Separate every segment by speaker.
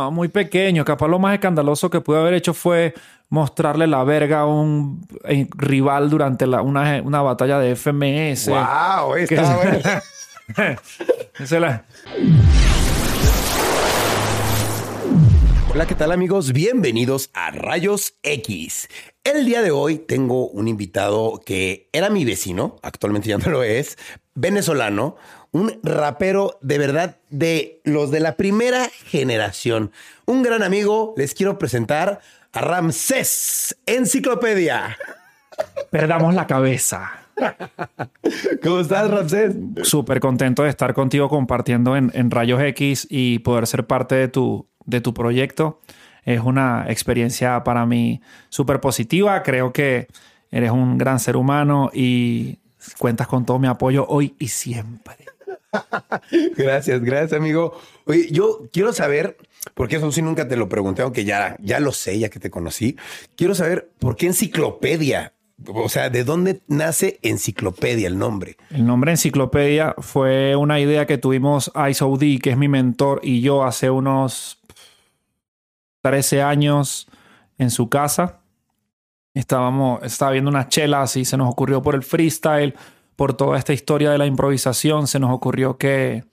Speaker 1: No, muy pequeño. Capaz lo más escandaloso que pude haber hecho fue mostrarle la verga a un eh, rival durante la, una, una batalla de FMS.
Speaker 2: ¡Wow!
Speaker 1: Que-
Speaker 2: Está bueno.
Speaker 1: La-
Speaker 2: Hola, ¿qué tal amigos? Bienvenidos a Rayos X. El día de hoy tengo un invitado que era mi vecino, actualmente ya no lo es, venezolano, un rapero de verdad de los de la primera generación. Un gran amigo, les quiero presentar a Ramsés Enciclopedia.
Speaker 1: Perdamos la cabeza.
Speaker 2: ¿Cómo estás, Ramsés?
Speaker 1: Súper contento de estar contigo compartiendo en, en Rayos X y poder ser parte de tu, de tu proyecto. Es una experiencia para mí súper positiva. Creo que eres un gran ser humano y cuentas con todo mi apoyo hoy y siempre.
Speaker 2: Gracias, gracias, amigo. Oye, yo quiero saber, porque eso sí nunca te lo pregunté, aunque ya, ya lo sé, ya que te conocí. Quiero saber por qué enciclopedia. O sea, ¿de dónde nace enciclopedia el nombre?
Speaker 1: El nombre Enciclopedia fue una idea que tuvimos ISOD, que es mi mentor, y yo hace unos 13 años en su casa. Estábamos, estaba viendo unas chelas y se nos ocurrió por el freestyle, por toda esta historia de la improvisación, se nos ocurrió que,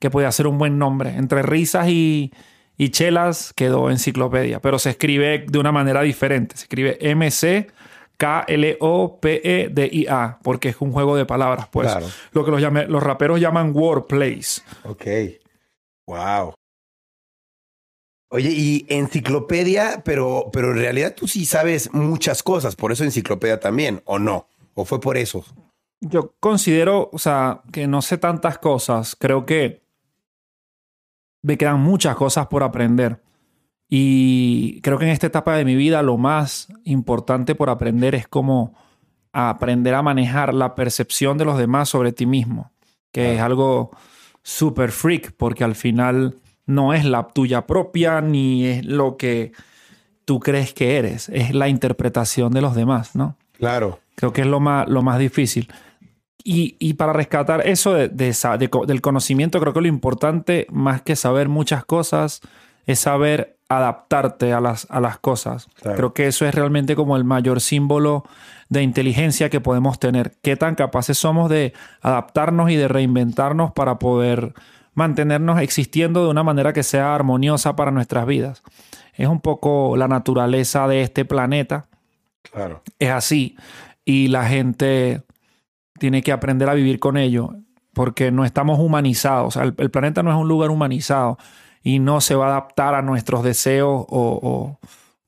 Speaker 1: que podía ser un buen nombre. Entre risas y, y chelas quedó Enciclopedia, pero se escribe de una manera diferente. Se escribe MC. K-L-O-P-E-D-I-A, porque es un juego de palabras, pues.
Speaker 2: Claro.
Speaker 1: Lo que los, llame- los raperos llaman wordplays.
Speaker 2: Ok. Wow. Oye, y enciclopedia, pero, pero en realidad tú sí sabes muchas cosas, por eso enciclopedia también, ¿o no? ¿O fue por eso?
Speaker 1: Yo considero, o sea, que no sé tantas cosas. Creo que me quedan muchas cosas por aprender. Y creo que en esta etapa de mi vida lo más importante por aprender es como aprender a manejar la percepción de los demás sobre ti mismo, que es algo súper freak, porque al final no es la tuya propia ni es lo que tú crees que eres, es la interpretación de los demás, ¿no?
Speaker 2: Claro.
Speaker 1: Creo que es lo más, lo más difícil. Y, y para rescatar eso de, de de del conocimiento, creo que lo importante, más que saber muchas cosas, es saber adaptarte a las, a las cosas.
Speaker 2: Claro.
Speaker 1: Creo que eso es realmente como el mayor símbolo de inteligencia que podemos tener. Qué tan capaces somos de adaptarnos y de reinventarnos para poder mantenernos existiendo de una manera que sea armoniosa para nuestras vidas. Es un poco la naturaleza de este planeta
Speaker 2: Claro.
Speaker 1: es así y la gente tiene que aprender a vivir con ello porque no estamos humanizados. O sea, el, el planeta no es un lugar humanizado y no se va a adaptar a nuestros deseos o, o-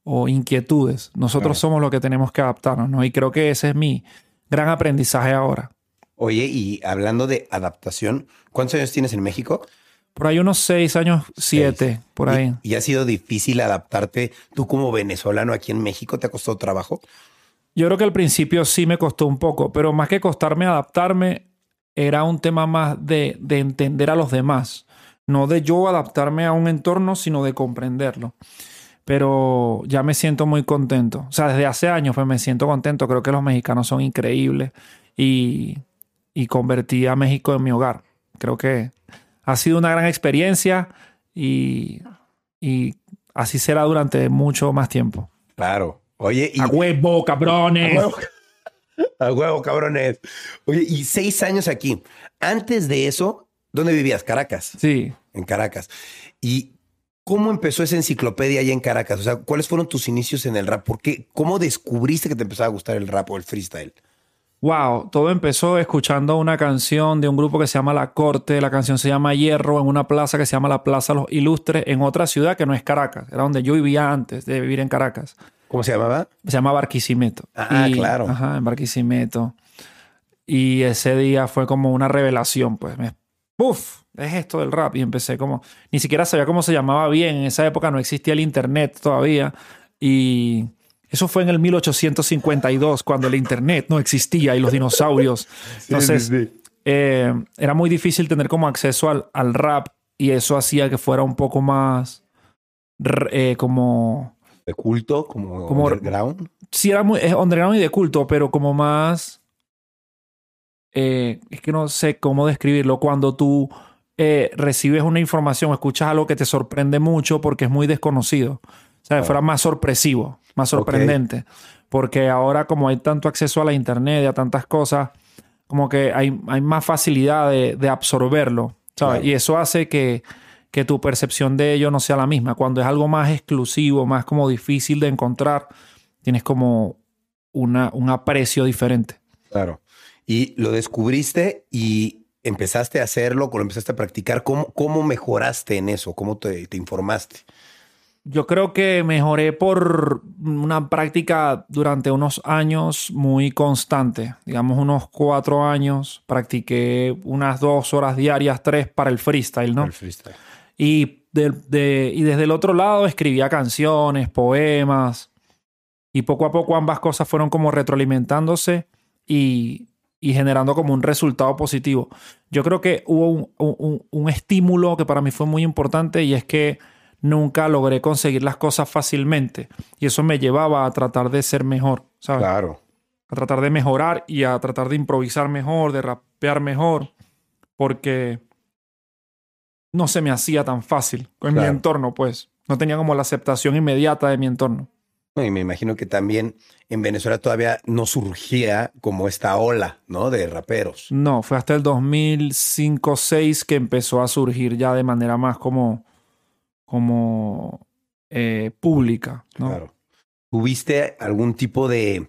Speaker 1: o inquietudes. Nosotros
Speaker 2: Claro.
Speaker 1: somos los que tenemos que adaptarnos, ¿no? Y creo que ese es mi gran aprendizaje ahora.
Speaker 2: Oye, y hablando de adaptación, ¿cuántos años tienes en México?
Speaker 1: Por ahí unos seis años, siete, por ahí.
Speaker 2: ¿Y, y ha sido difícil adaptarte tú como venezolano aquí en México? ¿Te ha costado trabajo?
Speaker 1: Yo creo que al principio sí me costó un poco, pero más que costarme adaptarme, era un tema más de, de entender a los demás. No de yo adaptarme a un entorno, sino de comprenderlo. Pero ya me siento muy contento. O sea, desde hace años pues me siento contento. Creo que los mexicanos son increíbles y, y convertí a México en mi hogar. Creo que ha sido una gran experiencia y, y así será durante mucho más tiempo.
Speaker 2: Claro. Oye, y...
Speaker 1: ¡A huevo, cabrones!
Speaker 2: A huevo. A huevo, cabrones. Oye, y seis años aquí. Antes de eso, ¿dónde vivías? Caracas.
Speaker 1: Sí.
Speaker 2: En Caracas. ¿Y cómo empezó esa enciclopedia allá en Caracas? O sea, ¿cuáles fueron tus inicios en el rap? ¿Por qué? ¿Cómo descubriste que te empezaba a gustar el rap o el freestyle?
Speaker 1: Wow, todo empezó escuchando una canción de un grupo que se llama La Corte. La canción se llama Hierro en una plaza que se llama la Plaza Los Ilustres en otra ciudad que no es Caracas. Era donde yo vivía antes de vivir en Caracas.
Speaker 2: ¿Cómo se llamaba?
Speaker 1: Se llama Barquisimeto.
Speaker 2: Ah, claro.
Speaker 1: Ajá, en Barquisimeto. Y ese día fue como una revelación, pues. Me, ¡Puf! Es esto del rap. Y empecé como... Ni siquiera sabía cómo se llamaba bien. En esa época no existía el internet todavía. Y eso fue en el 1852, cuando el internet no existía y los dinosaurios. Entonces, eh, era muy difícil tener como acceso al, al rap. Y eso hacía que fuera un poco más... eh, como...
Speaker 2: De culto, como,
Speaker 1: Como-
Speaker 2: underground.
Speaker 1: sí era muy es underground y de culto, pero como más eh, es que no sé cómo describirlo. Cuando tú eh, recibes una información, escuchas algo que te sorprende mucho porque es muy desconocido. O sea, fuera más sorpresivo, más sorprendente. Porque ahora como hay tanto acceso a la internet y a tantas cosas, como que hay, hay más facilidad de, absorberlo. ¿sabes? Y eso hace que, que tu percepción de ello no sea la misma. Cuando es algo más exclusivo, más como difícil de encontrar, tienes como una, un aprecio diferente.
Speaker 2: Claro. Y lo descubriste y empezaste a hacerlo, cuando empezaste a practicar, ¿cómo, cómo mejoraste en eso? ¿Cómo te, te informaste?
Speaker 1: Yo creo que mejoré por una práctica durante unos años muy constante, digamos unos cuatro años. Practiqué unas dos horas diarias, tres para el freestyle, ¿no?
Speaker 2: El freestyle.
Speaker 1: Y, de, y desde el otro lado escribía canciones, poemas. Y poco a poco ambas cosas fueron como retroalimentándose y, y generando como un resultado positivo. Yo creo que hubo un, un, un estímulo que para mí fue muy importante y es que nunca logré conseguir las cosas fácilmente. Y eso me llevaba a tratar de ser mejor, ¿sabes?
Speaker 2: Claro.
Speaker 1: A tratar de mejorar y a tratar de improvisar mejor, de rapear mejor, porque no se me hacía tan fácil en mi entorno, pues. No tenía como la aceptación inmediata de mi entorno.
Speaker 2: Y me imagino que también en Venezuela todavía no surgía como esta ola, ¿no? De raperos.
Speaker 1: No, fue hasta el 2005-6 que empezó a surgir ya de manera más como como eh, pública. ¿no? Claro.
Speaker 2: ¿Tuviste algún tipo de,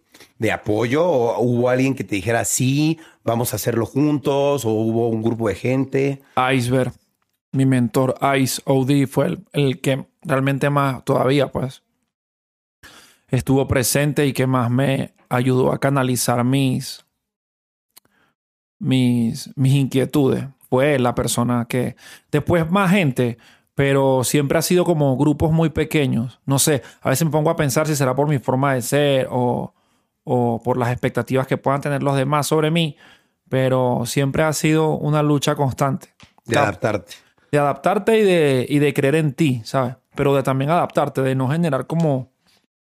Speaker 2: apoyo o hubo alguien que te dijera, sí, vamos a hacerlo juntos o hubo un grupo de gente?
Speaker 1: Iceberg, mi mentor Ice OD fue el, el que realmente más todavía pues estuvo presente y que más me ayudó a canalizar mis, mis, mis inquietudes. Fue la persona que después más gente pero siempre ha sido como grupos muy pequeños. No sé, a veces me pongo a pensar si será por mi forma de ser o, o por las expectativas que puedan tener los demás sobre mí, pero siempre ha sido una lucha constante.
Speaker 2: De adaptarte.
Speaker 1: De adaptarte y de, y de creer en ti, ¿sabes? Pero de también adaptarte, de no generar como,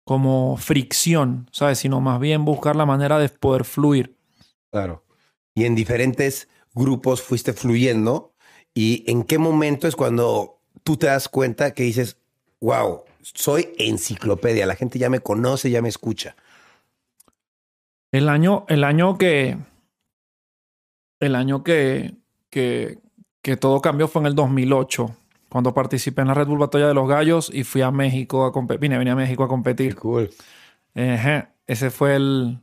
Speaker 1: como fricción, ¿sabes? Sino más bien buscar la manera de poder fluir.
Speaker 2: Claro. Y en diferentes grupos fuiste fluyendo. ¿Y en qué momento es cuando tú te das cuenta que dices, wow, soy enciclopedia, la gente ya me conoce, ya me escucha.
Speaker 1: El año, el año que, el año que, que, que todo cambió fue en el 2008, cuando participé en la Red Bull Batalla de los Gallos y fui a México a competir. Vine, a México a competir.
Speaker 2: cool.
Speaker 1: Ese fue el,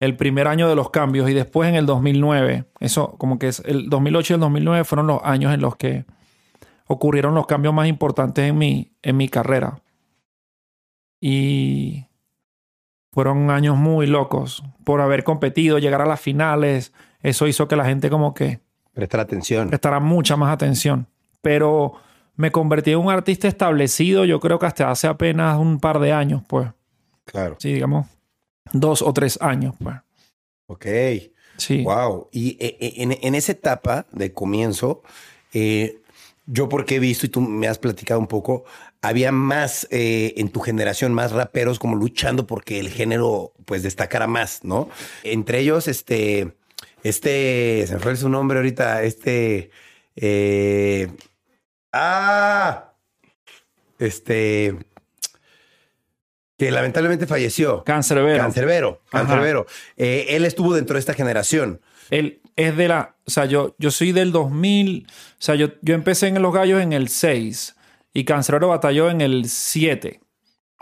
Speaker 1: el primer año de los cambios y después en el 2009, eso como que es el 2008 y el 2009 fueron los años en los que ocurrieron los cambios más importantes en mi, en mi carrera. Y fueron años muy locos por haber competido, llegar a las finales. Eso hizo que la gente como que...
Speaker 2: Prestar atención.
Speaker 1: Prestara mucha más atención. Pero me convertí en un artista establecido, yo creo que hasta hace apenas un par de años, pues.
Speaker 2: Claro.
Speaker 1: Sí, digamos, dos o tres años, pues.
Speaker 2: Ok. Sí. Wow. Y eh, eh, en, en esa etapa de comienzo, eh, yo porque he visto y tú me has platicado un poco, había más eh, en tu generación, más raperos como luchando porque el género pues destacara más, ¿no? Entre ellos, este, este, se me fue su nombre ahorita, este, eh, ah, este, que lamentablemente falleció.
Speaker 1: Cancerbero.
Speaker 2: Cancerbero, Cancerbero. Eh, él estuvo dentro de esta generación.
Speaker 1: Él es de la. O sea, yo, yo soy del 2000. O sea, yo, yo empecé en Los Gallos en el 6 y Cancerbero batalló en el 7.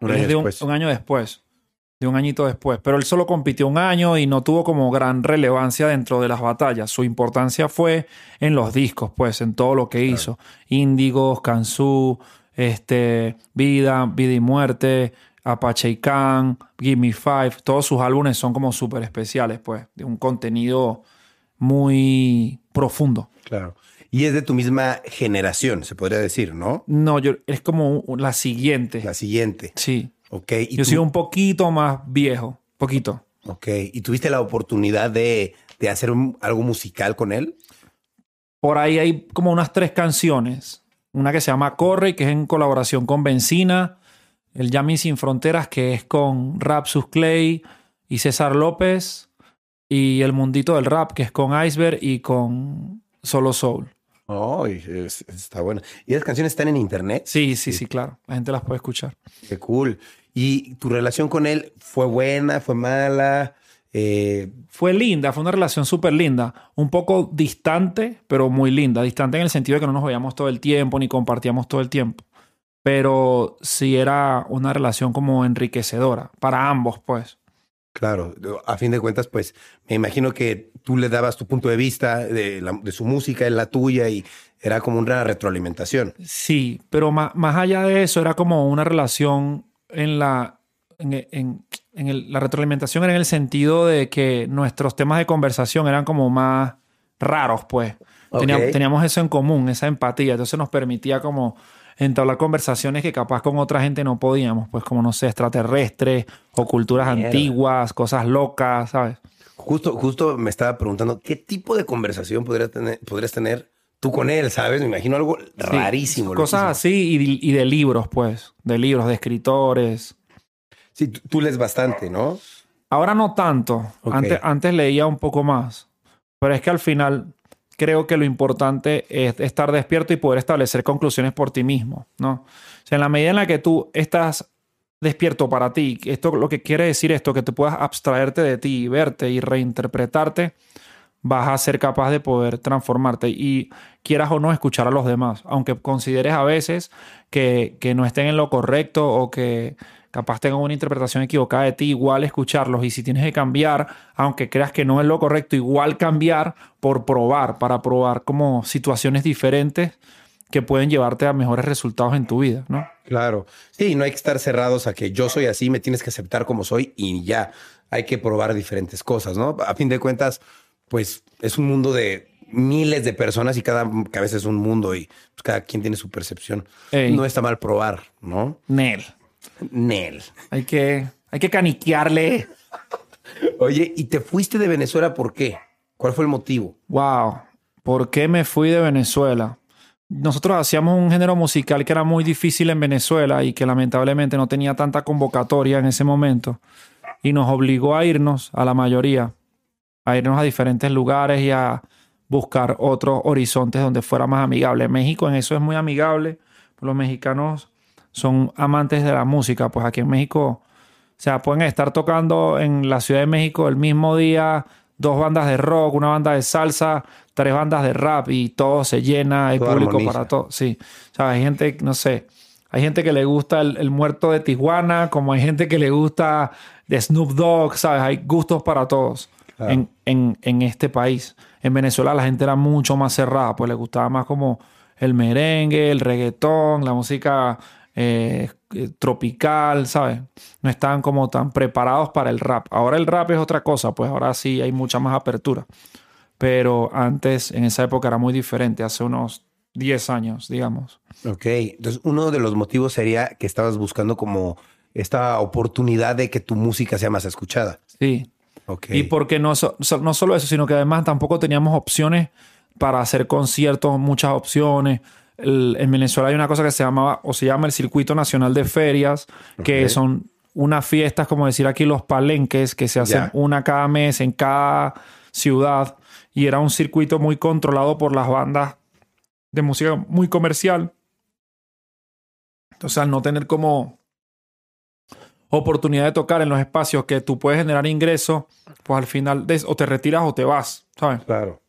Speaker 1: Un año, de un, año después. De un añito después. Pero él solo compitió un año y no tuvo como gran relevancia dentro de las batallas. Su importancia fue en los discos, pues, en todo lo que hizo. Índigos, Kansu, este, Vida, Vida y Muerte, Apache y Khan, Gimme Five, todos sus álbumes son como súper especiales, pues, de un contenido muy profundo.
Speaker 2: Claro. Y es de tu misma generación, se podría decir, ¿no?
Speaker 1: No, yo es como la siguiente.
Speaker 2: La siguiente.
Speaker 1: Sí.
Speaker 2: Ok.
Speaker 1: yo soy un poquito más viejo, poquito.
Speaker 2: Ok. ¿Y tuviste la oportunidad de, hacer algo musical con él?
Speaker 1: Por ahí hay como unas tres canciones. Una que se llama Corre, que es en colaboración con Benzina el Yami Sin Fronteras, que es con Rapsus Clay y César López, y El Mundito del Rap, que es con Iceberg y con Solo Soul.
Speaker 2: Oh, está bueno. ¿Y esas canciones están en internet?
Speaker 1: Sí, sí, sí, claro. La gente las puede escuchar.
Speaker 2: Qué cool. ¿Y tu relación con él fue buena, fue mala?
Speaker 1: Eh, fue linda, fue una relación súper linda. Un poco distante, pero muy linda. Distante en el sentido de que no nos veíamos todo el tiempo ni compartíamos todo el tiempo. Pero sí era una relación como enriquecedora para ambos, pues.
Speaker 2: Claro, a fin de cuentas, pues me imagino que tú le dabas tu punto de vista de, su música, en la tuya, y era como una retroalimentación.
Speaker 1: Sí, pero más, más allá de eso, era como una relación en la. En, la retroalimentación era en el sentido de que nuestros temas de conversación eran como más raros, pues. Teníamos, teníamos eso en común, esa empatía. Entonces nos permitía como entablar conversaciones que capaz con otra gente no podíamos, pues como no sé, extraterrestres o culturas antiguas, cosas locas, ¿sabes?
Speaker 2: Justo, justo me estaba preguntando, ¿qué tipo de conversación podría tener, podrías tener tú con él, ¿sabes? Me imagino algo rarísimo.
Speaker 1: Cosas así y, de libros, pues, de libros, de escritores.
Speaker 2: Sí, tú, lees bastante, ¿no?
Speaker 1: Ahora no tanto. Antes, antes leía un poco más. Pero es que al final creo que lo importante es estar despierto y poder establecer conclusiones por ti mismo, ¿no? O sea, en la medida en la que tú estás despierto para ti, esto lo que quiere decir esto, que te puedas abstraerte de ti verte y reinterpretarte, vas a ser capaz de poder transformarte y quieras o no escuchar a los demás, aunque consideres a veces que, que no estén en lo correcto o que capaz tengan una interpretación equivocada de ti, igual escucharlos. Y si tienes que cambiar, aunque creas que no es lo correcto, igual cambiar por probar, para probar como situaciones diferentes que pueden llevarte a mejores resultados en tu vida, ¿no?
Speaker 2: Claro. Sí, no hay que estar cerrados a que yo soy así, me tienes que aceptar como soy y ya. Hay que probar diferentes cosas, ¿no? A fin de cuentas, pues es un mundo de miles de personas y cada cabeza es un mundo y pues, cada quien tiene su percepción. No está mal probar, ¿no?
Speaker 1: Nel.
Speaker 2: Nel.
Speaker 1: Hay que, hay que caniquearle.
Speaker 2: Oye, ¿y te fuiste de Venezuela por qué? ¿Cuál fue el motivo?
Speaker 1: Wow. ¿Por qué me fui de Venezuela? Nosotros hacíamos un género musical que era muy difícil en Venezuela y que lamentablemente no tenía tanta convocatoria en ese momento. Y nos obligó a irnos, a la mayoría, a irnos a diferentes lugares y a buscar otros horizontes donde fuera más amigable. México en eso es muy amigable. Los mexicanos son amantes de la música, pues aquí en México, o sea, pueden estar tocando en la Ciudad de México el mismo día dos bandas de rock, una banda de salsa, tres bandas de rap y todo se llena, hay público para todo. Sí, o sea, hay gente, no sé, hay gente que le gusta el, muerto de Tijuana, como hay gente que le gusta de Snoop Dogg, ¿sabes? Hay gustos para todos en, en, en este país. En Venezuela la gente era mucho más cerrada, pues le gustaba más como el merengue, el reggaetón, la música eh, eh, tropical, ¿sabes? No estaban como tan preparados para el rap. Ahora el rap es otra cosa, pues ahora sí hay mucha más apertura. Pero antes, en esa época era muy diferente, hace unos 10 años, digamos.
Speaker 2: Ok, entonces uno de los motivos sería que estabas buscando como esta oportunidad de que tu música sea más escuchada.
Speaker 1: Sí. Ok. Y porque no, no solo eso, sino que además tampoco teníamos opciones para hacer conciertos, muchas opciones en Venezuela hay una cosa que se llamaba o se llama el Circuito Nacional de Ferias, que son unas fiestas, como decir aquí los palenques, que se hacen una cada mes en cada ciudad. Y era un circuito muy controlado por las bandas de música muy comercial. Entonces, al no tener como oportunidad de tocar en los espacios que tú puedes generar ingresos, pues al final o te retiras o te vas, ¿sabes?
Speaker 2: Claro.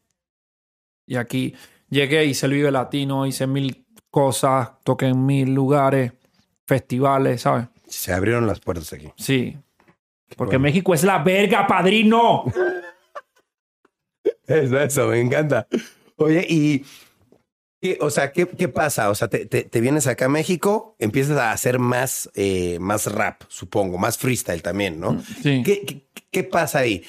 Speaker 1: Y aquí Llegué, hice el Vive Latino, hice mil cosas, toqué en mil lugares, festivales, ¿sabes?
Speaker 2: Se abrieron las puertas aquí.
Speaker 1: Sí. Porque México es la verga, padrino.
Speaker 2: Eso, eso, me encanta. Oye, y. o sea, ¿qué, pasa? O sea, te, vienes acá a México, empiezas a hacer más, eh, más rap, supongo, más freestyle también, ¿no?
Speaker 1: Sí.
Speaker 2: ¿Qué, qué pasa ahí?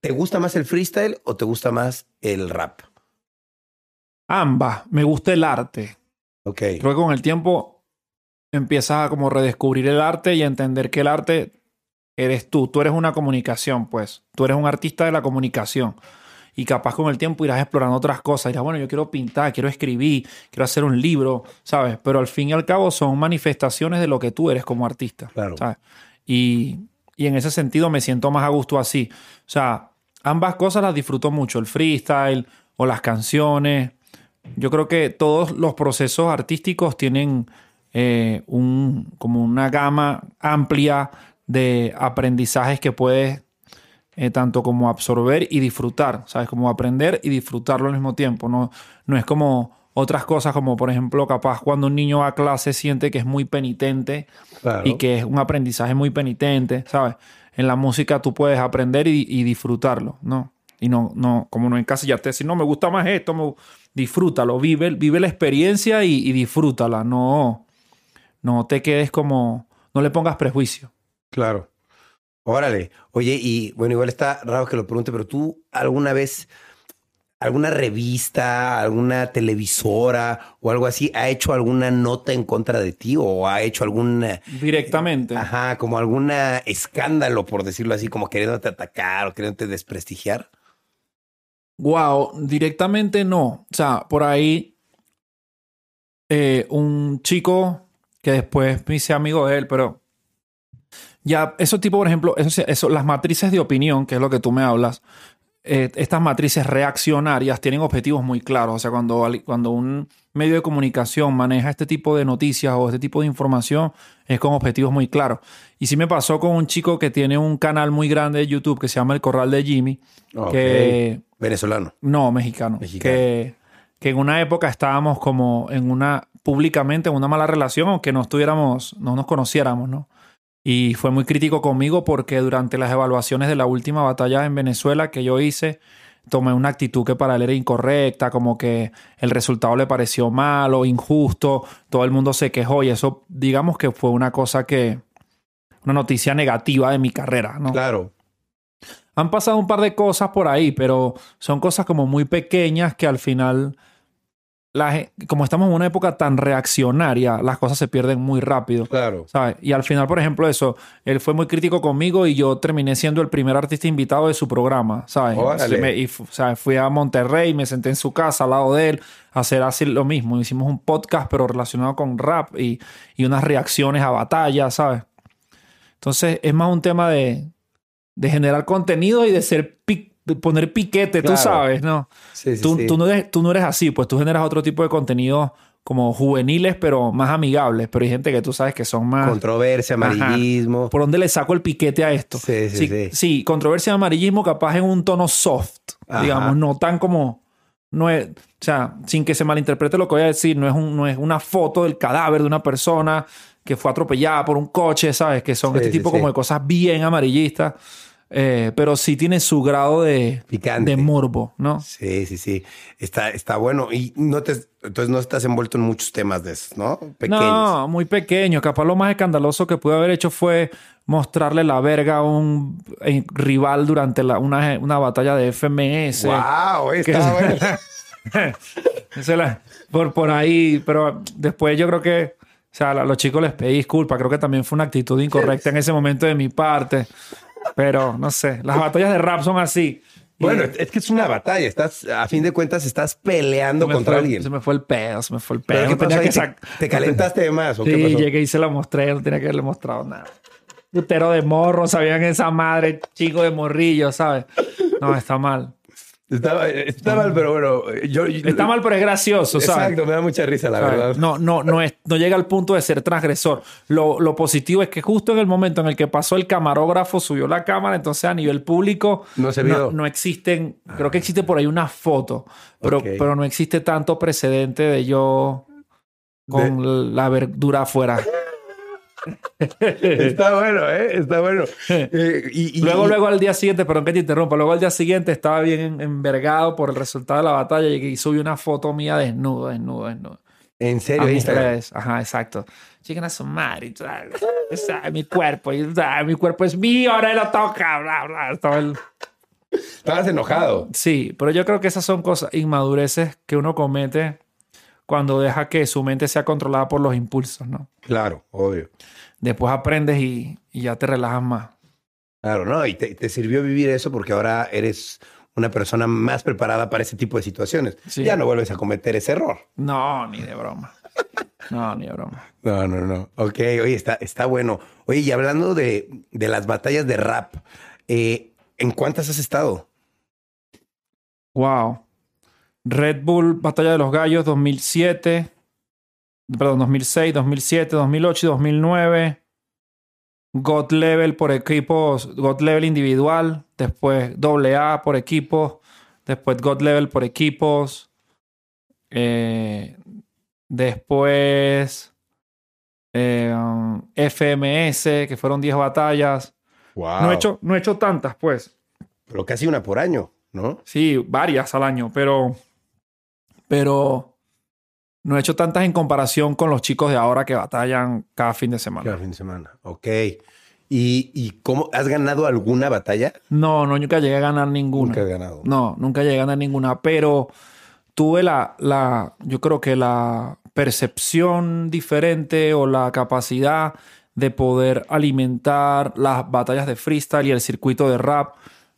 Speaker 2: ¿Te gusta más el freestyle o te gusta más el rap?
Speaker 1: ambas. Me gusta el arte.
Speaker 2: Ok.
Speaker 1: Creo que con el tiempo empiezas a como redescubrir el arte y a entender que el arte eres tú. Tú eres una comunicación, pues. Tú eres un artista de la comunicación. Y capaz con el tiempo irás explorando otras cosas. Dirás, bueno, yo quiero pintar, quiero escribir, quiero hacer un libro, ¿sabes? Pero al fin y al cabo son manifestaciones de lo que tú eres como artista.
Speaker 2: Claro.
Speaker 1: ¿sabes? Y, y en ese sentido me siento más a gusto así. O sea, ambas cosas las disfruto mucho. El freestyle o las canciones yo creo que todos los procesos artísticos tienen eh, un, como una gama amplia de aprendizajes que puedes eh, tanto como absorber y disfrutar, ¿sabes? Como aprender y disfrutarlo al mismo tiempo. No, no es como otras cosas como por ejemplo capaz cuando un niño va a clase siente que es muy penitente y que es un aprendizaje muy penitente, ¿sabes? En la música tú puedes aprender y, disfrutarlo, ¿no? Y no, no, como no encasillarte, decir, no, me gusta más esto, disfrútalo, vive, vive la experiencia y, y, disfrútala, no, no te quedes como, no le pongas prejuicio.
Speaker 2: Claro. Órale. Oye, y bueno, igual está raro que lo pregunte, pero tú alguna vez alguna revista, alguna televisora o algo así ha hecho alguna nota en contra de ti o ha hecho algún...
Speaker 1: Directamente.
Speaker 2: ajá, como algún escándalo, por decirlo así, como queriéndote atacar o queriéndote desprestigiar.
Speaker 1: Wow, directamente no. O sea, por ahí eh, un chico que después me hice amigo de él, pero ya, eso tipo, por ejemplo, eso, eso, las matrices de opinión, que es lo que tú me hablas, eh, estas matrices reaccionarias tienen objetivos muy claros. O sea, cuando, cuando un medio de comunicación maneja este tipo de noticias o este tipo de información, es con objetivos muy claros. Y sí me pasó con un chico que tiene un canal muy grande de YouTube que se llama El Corral de Jimmy. Que,
Speaker 2: Venezolano.
Speaker 1: No, mexicano. Que, que en una época estábamos como en una, públicamente en una mala relación, aunque no estuviéramos, no nos conociéramos, ¿no? Y fue muy crítico conmigo porque durante las evaluaciones de la última batalla en Venezuela que yo hice, tomé una actitud que para él era incorrecta, como que el resultado le pareció malo, injusto, todo el mundo se quejó y eso digamos que fue una cosa que, una noticia negativa de mi carrera, ¿no?
Speaker 2: Claro.
Speaker 1: Han pasado un par de cosas por ahí, pero son cosas como muy pequeñas que al final como estamos en una época tan reaccionaria, las cosas se pierden muy rápido.
Speaker 2: Claro.
Speaker 1: ¿sabes? Y al final, por ejemplo, eso, él fue muy crítico conmigo y yo terminé siendo el primer artista invitado de su programa, ¿sabes? y fui a Monterrey, me senté en su casa al lado de él a hacer así lo mismo. Hicimos un podcast, pero relacionado con rap y, y unas reacciones a batallas, ¿sabes? Entonces, es más un tema de, de generar contenido y de ser pic poner piquete, tú sabes, ¿no? Sí, sí, tú, Tú, no eres, tú no eres así, pues tú generas otro tipo de contenido como juveniles, pero más amigables. Pero hay gente que tú sabes que son más...
Speaker 2: Controversia, amarillismo.
Speaker 1: ¿Por dónde le saco el piquete a esto?
Speaker 2: Sí, sí, sí.
Speaker 1: Sí, controversia, amarillismo capaz en un tono soft, digamos, no tan como... No es, o sea, sin que se malinterprete lo que voy a decir, no es, un, no es una foto del cadáver de una persona que fue atropellada por un coche, ¿sabes? Que son este tipo como de cosas bien amarillistas. Eh, pero sí tiene su grado de, de morbo, ¿no?
Speaker 2: Sí, sí, sí. Está, está bueno. Y no te, entonces no estás envuelto en muchos temas de esos, ¿no?
Speaker 1: Pequeños. No, muy pequeño. Capaz lo más escandaloso que pude haber hecho fue mostrarle la verga a un eh, rival durante la, una, una, batalla de FMS.
Speaker 2: ¡Wow! Está bueno.
Speaker 1: por, por ahí, pero después yo creo que, o sea, a los chicos les pedí disculpas. Creo que también fue una actitud incorrecta en ese momento de mi parte. Pero no sé, las batallas de rap son así.
Speaker 2: Bueno, es que es una batalla. Estás, a fin de cuentas, estás peleando contra alguien.
Speaker 1: Se me fue el pedo, se me fue el pedo.
Speaker 2: ¿Te calentaste de más?
Speaker 1: ¿o sí, llegué y se la mostré, no tenía que haberle mostrado nada. Putero de morro, sabían esa madre, chico de morrillo, ¿sabes? No, está mal.
Speaker 2: Está, mal, pero bueno. Yo,
Speaker 1: está mal, pero es gracioso, ¿sabes?
Speaker 2: Exacto, me da mucha risa, la verdad.
Speaker 1: No, no, no, es, no llega al punto de ser transgresor. Lo, lo, positivo es que justo en el momento en el que pasó el camarógrafo, subió la cámara, entonces a nivel público
Speaker 2: no, se
Speaker 1: vio. no, existen. Creo que existe por ahí una foto, pero, pero no existe tanto precedente de yo con la verdura afuera.
Speaker 2: Está bueno, ¿eh? Está bueno.
Speaker 1: Eh, y, luego, luego al día siguiente, perdón que te interrumpa, luego al día siguiente estaba bien envergado por el resultado de la batalla y subí una foto mía desnudo, desnudo, desnudo.
Speaker 2: ¿En serio?
Speaker 1: Ajá, exacto. Chiquen a su madre. mi cuerpo. mi cuerpo es mío, ahora lo toca. Bla, bla. Estaba el...
Speaker 2: Estabas enojado.
Speaker 1: Sí, pero yo creo que esas son cosas, inmadureces que uno comete cuando deja que su mente sea controlada por los impulsos, ¿no?
Speaker 2: Claro, obvio.
Speaker 1: Después aprendes y, ya te relajas más.
Speaker 2: Claro, ¿no? Y te, sirvió vivir eso porque ahora eres una persona más preparada para ese tipo de situaciones. Ya no vuelves a cometer ese error.
Speaker 1: No, ni de broma. No, ni de broma.
Speaker 2: No, no, no. Ok, oye, está, está bueno. Oye, y hablando de, de las batallas de rap, eh, ¿en cuántas has estado?
Speaker 1: Wow. Red Bull Batalla de los Gallos 2007, perdón, 2006, 2007, 2008 y 2009. God Level por equipos, God Level individual, después AA por equipos, después God Level por equipos, eh, después eh, FMS, que fueron 10 batallas.
Speaker 2: Wow.
Speaker 1: No, he hecho, no he hecho tantas, pues.
Speaker 2: Pero casi una por año, ¿no?
Speaker 1: Sí, varias al año, pero. Pero. No he hecho tantas en comparación con los chicos de ahora que batallan cada fin de semana.
Speaker 2: Cada fin de semana. Ok. ¿Y, y cómo? ¿Has ganado alguna batalla?
Speaker 1: No, no, nunca llegué a ganar ninguna.
Speaker 2: Nunca he ganado.
Speaker 1: No, nunca llegué a ganar ninguna, pero tuve la, la, yo creo que la percepción diferente o la capacidad de poder alimentar las batallas de freestyle y el circuito de rap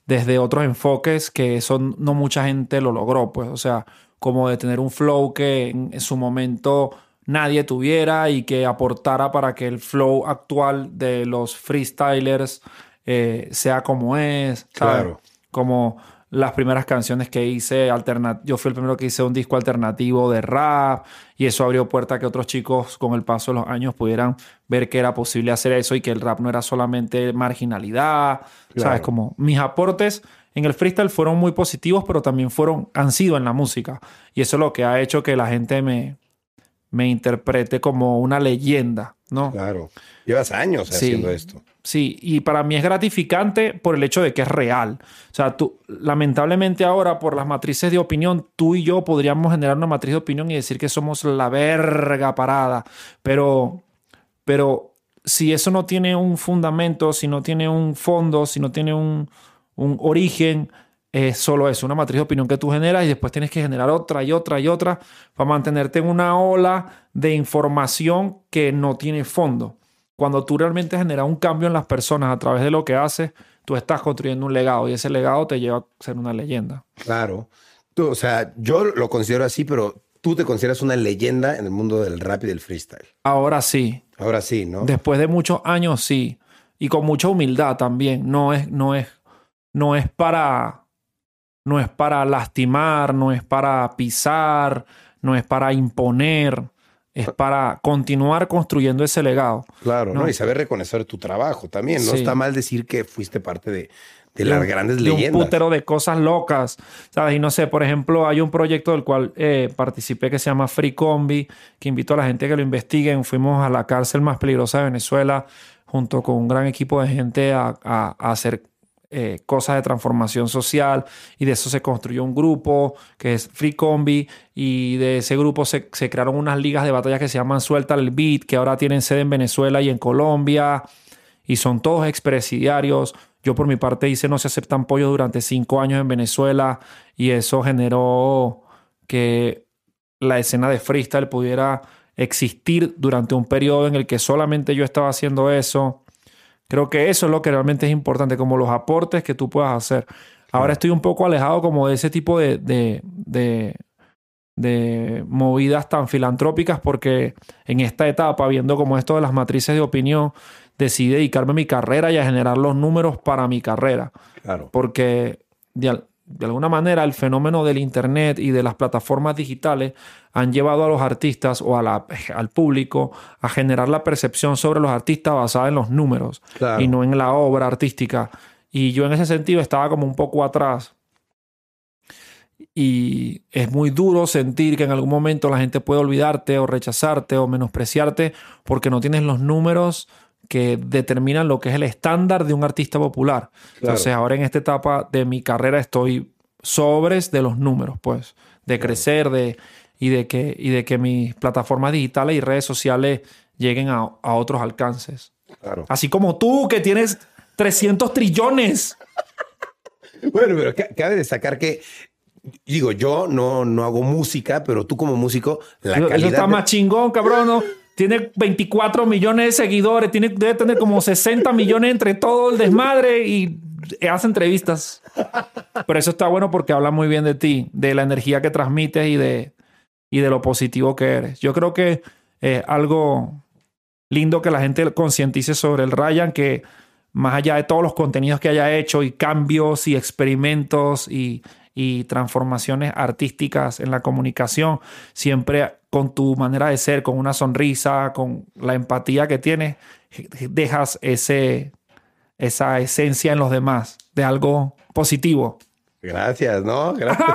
Speaker 1: desde otros enfoques que eso no mucha gente lo logró, pues, o sea, como de tener un flow que en, su momento nadie tuviera y que aportara para que el flow actual de los freestylers eh, sea como es, ¿sabes?
Speaker 2: Claro.
Speaker 1: Como las primeras canciones que hice, yo fui el primero que hice un disco alternativo de rap y eso abrió puerta a que otros chicos con el paso de los años pudieran ver que era posible hacer eso y que el rap no era solamente marginalidad,
Speaker 2: Claro.
Speaker 1: ¿sabes? Como mis aportes en el freestyle fueron muy positivos, pero también fueron, han sido en la música y eso es lo que ha hecho que la gente me, me interprete como una leyenda, ¿no?
Speaker 2: Claro. Llevas años
Speaker 1: Sí.
Speaker 2: haciendo esto.
Speaker 1: Sí, y para mí es gratificante por el hecho de que es real. O sea, tú, lamentablemente ahora por las matrices de opinión, tú y yo podríamos generar una matriz de opinión y decir que somos la verga parada, pero, pero si eso no tiene un fundamento, si no tiene un fondo, si no tiene un, un origen, es solo eso, una matriz de opinión que tú generas y después tienes que generar otra y otra y otra para mantenerte en una ola de información que no tiene fondo. Cuando tú realmente generas un cambio en las personas a través de lo que haces, tú estás construyendo un legado y ese legado te lleva a ser una leyenda.
Speaker 2: Claro. Tú, o sea, yo lo considero así, pero tú te consideras una leyenda en el mundo del rap y del freestyle.
Speaker 1: Ahora sí,
Speaker 2: Ahora sí, ¿no?
Speaker 1: después de muchos años sí, y con mucha humildad también. No es, no es, no es para, no es para lastimar, no es para pisar, no es para imponer, es para continuar construyendo ese legado.
Speaker 2: Claro, ¿no?
Speaker 1: No.
Speaker 2: Y saber reconocer tu trabajo también. No
Speaker 1: Sí.
Speaker 2: está mal decir que fuiste parte de, de las grandes
Speaker 1: de un
Speaker 2: leyendas.
Speaker 1: putero de cosas locas, ¿sabes? Y no sé, por ejemplo, hay un proyecto del cual eh, participé que se llama Free Combi, que invito a la gente que lo investiguen. Fuimos a la cárcel más peligrosa de Venezuela junto con un gran equipo de gente a, a- a hacer eh, cosas de transformación social y de eso se construyó un grupo que es Free Combi y de ese grupo se, se crearon unas ligas de batalla que se llaman Suelta el Beat, que ahora tienen sede en Venezuela y en Colombia y son todos expresidiarios. Yo por mi parte hice No se aceptan pollos durante cinco años en Venezuela y eso generó que la escena de freestyle pudiera existir durante un periodo en el que solamente yo estaba haciendo eso. Creo que eso es lo que realmente es importante, como los aportes que tú puedas hacer. Ahora estoy un poco alejado como de ese tipo de, de, de, de movidas tan filantrópicas porque en esta etapa, viendo como esto de las matrices de opinión, decidí dedicarme a mi carrera y a generar los números para mi carrera.
Speaker 2: Claro.
Speaker 1: Porque de, al- de alguna manera el fenómeno del Internet y de las plataformas digitales han llevado a los artistas o a la- al público a generar la percepción sobre los artistas basada en los números
Speaker 2: Claro.
Speaker 1: y no en la obra artística. Y yo en ese sentido estaba como un poco atrás. Y es muy duro sentir que en algún momento la gente puede olvidarte o rechazarte o menospreciarte porque no tienes los números que determinan lo que es el estándar de un artista popular. Entonces ahora en esta etapa de mi carrera estoy sobres de los números, pues, de crecer de, y, de que, y de que mis plataformas digitales y redes sociales lleguen a, a otros alcances.
Speaker 2: Claro.
Speaker 1: Así como tú, que tienes 300 trillones.
Speaker 2: Bueno, pero ca- cabe destacar que, digo, yo no, no hago música, pero tú como músico, la
Speaker 1: Eso
Speaker 2: calidad...
Speaker 1: está
Speaker 2: de-
Speaker 1: más chingón, cabrón. ¿no? Tiene 24 millones de seguidores, tiene, debe tener como 60 millones entre todo el desmadre y hace entrevistas. Pero eso está bueno porque habla muy bien de ti, de la energía que transmites y de, y de lo positivo que eres. Yo creo que es algo lindo que la gente concientice sobre el Ryan, que más allá de todos los contenidos que haya hecho y cambios y experimentos y, y transformaciones artísticas en la comunicación, siempre con tu manera de ser, con una sonrisa, con la empatía que tienes, dejas ese, esa esencia en los demás de algo positivo.
Speaker 2: Gracias, ¿no? Gracias.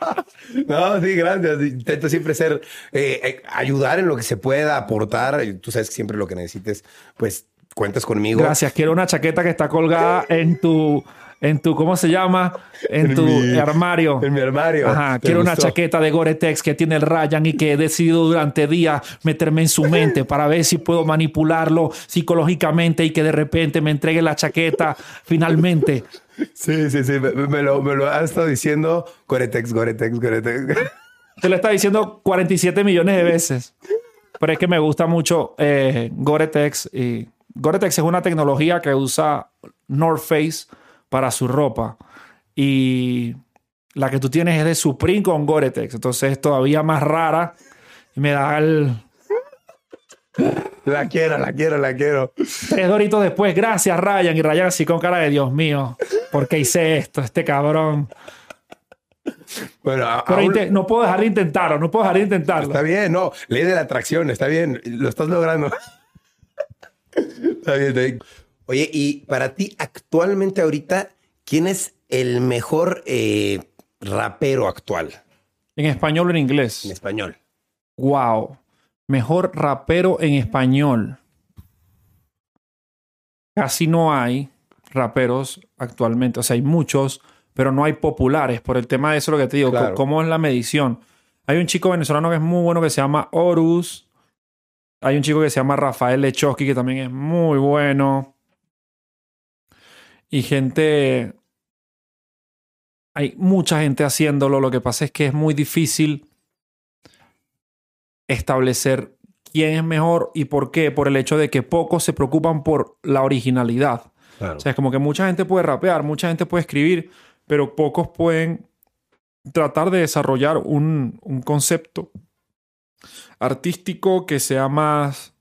Speaker 2: no, sí, gracias. Intento siempre ser, eh, eh, ayudar en lo que se pueda, aportar. Tú sabes que siempre lo que necesites, pues cuentas conmigo.
Speaker 1: Gracias. Quiero una chaqueta que está colgada en tu en tu, ¿cómo se llama? En, tu armario.
Speaker 2: En mi armario.
Speaker 1: Ajá. Quiero una chaqueta de Gore-Tex que tiene el Ryan y que he decidido durante días meterme en su mente para ver si puedo manipularlo psicológicamente y que de repente me entregue la chaqueta finalmente.
Speaker 2: Sí, sí, sí. Me, lo, me lo ha estado diciendo Gore-Tex, Gore-Tex, Gore-Tex.
Speaker 1: Te lo está diciendo 47 millones de veces. Pero es que me gusta mucho eh, Gore-Tex y Gore-Tex es una tecnología que usa North Face para su ropa. Y la que tú tienes es de Supreme con Gore-Tex. Entonces es todavía más rara. Y me da el...
Speaker 2: La quiero, la quiero, la quiero.
Speaker 1: Tres doritos después, gracias Ryan. Y Ryan así con cara de Dios mío, ¿por qué hice esto? Este cabrón. Bueno, no puedo dejar de intentarlo, no puedo dejar de intentarlo.
Speaker 2: Está bien, no, ley de la atracción, está bien, lo estás logrando. está bien, está bien. Oye, y para ti, actualmente ahorita, ¿quién es el mejor eh, rapero actual?
Speaker 1: ¿En español o en inglés?
Speaker 2: En español.
Speaker 1: Wow. Mejor rapero en español. Casi no hay raperos actualmente. O sea, hay muchos, pero no hay populares. Por el tema de eso, lo que te digo, ¿cómo es la medición? Hay un chico venezolano que es muy bueno que se llama Horus. Hay un chico que se llama Rafael Lechowski que también es muy bueno y gente... Hay mucha gente haciéndolo, lo que pasa es que es muy difícil establecer quién es mejor y por qué, por el hecho de que pocos se preocupan por la originalidad. O sea, es como que mucha gente puede rapear, mucha gente puede escribir, pero pocos pueden tratar de desarrollar un, un concepto artístico que sea más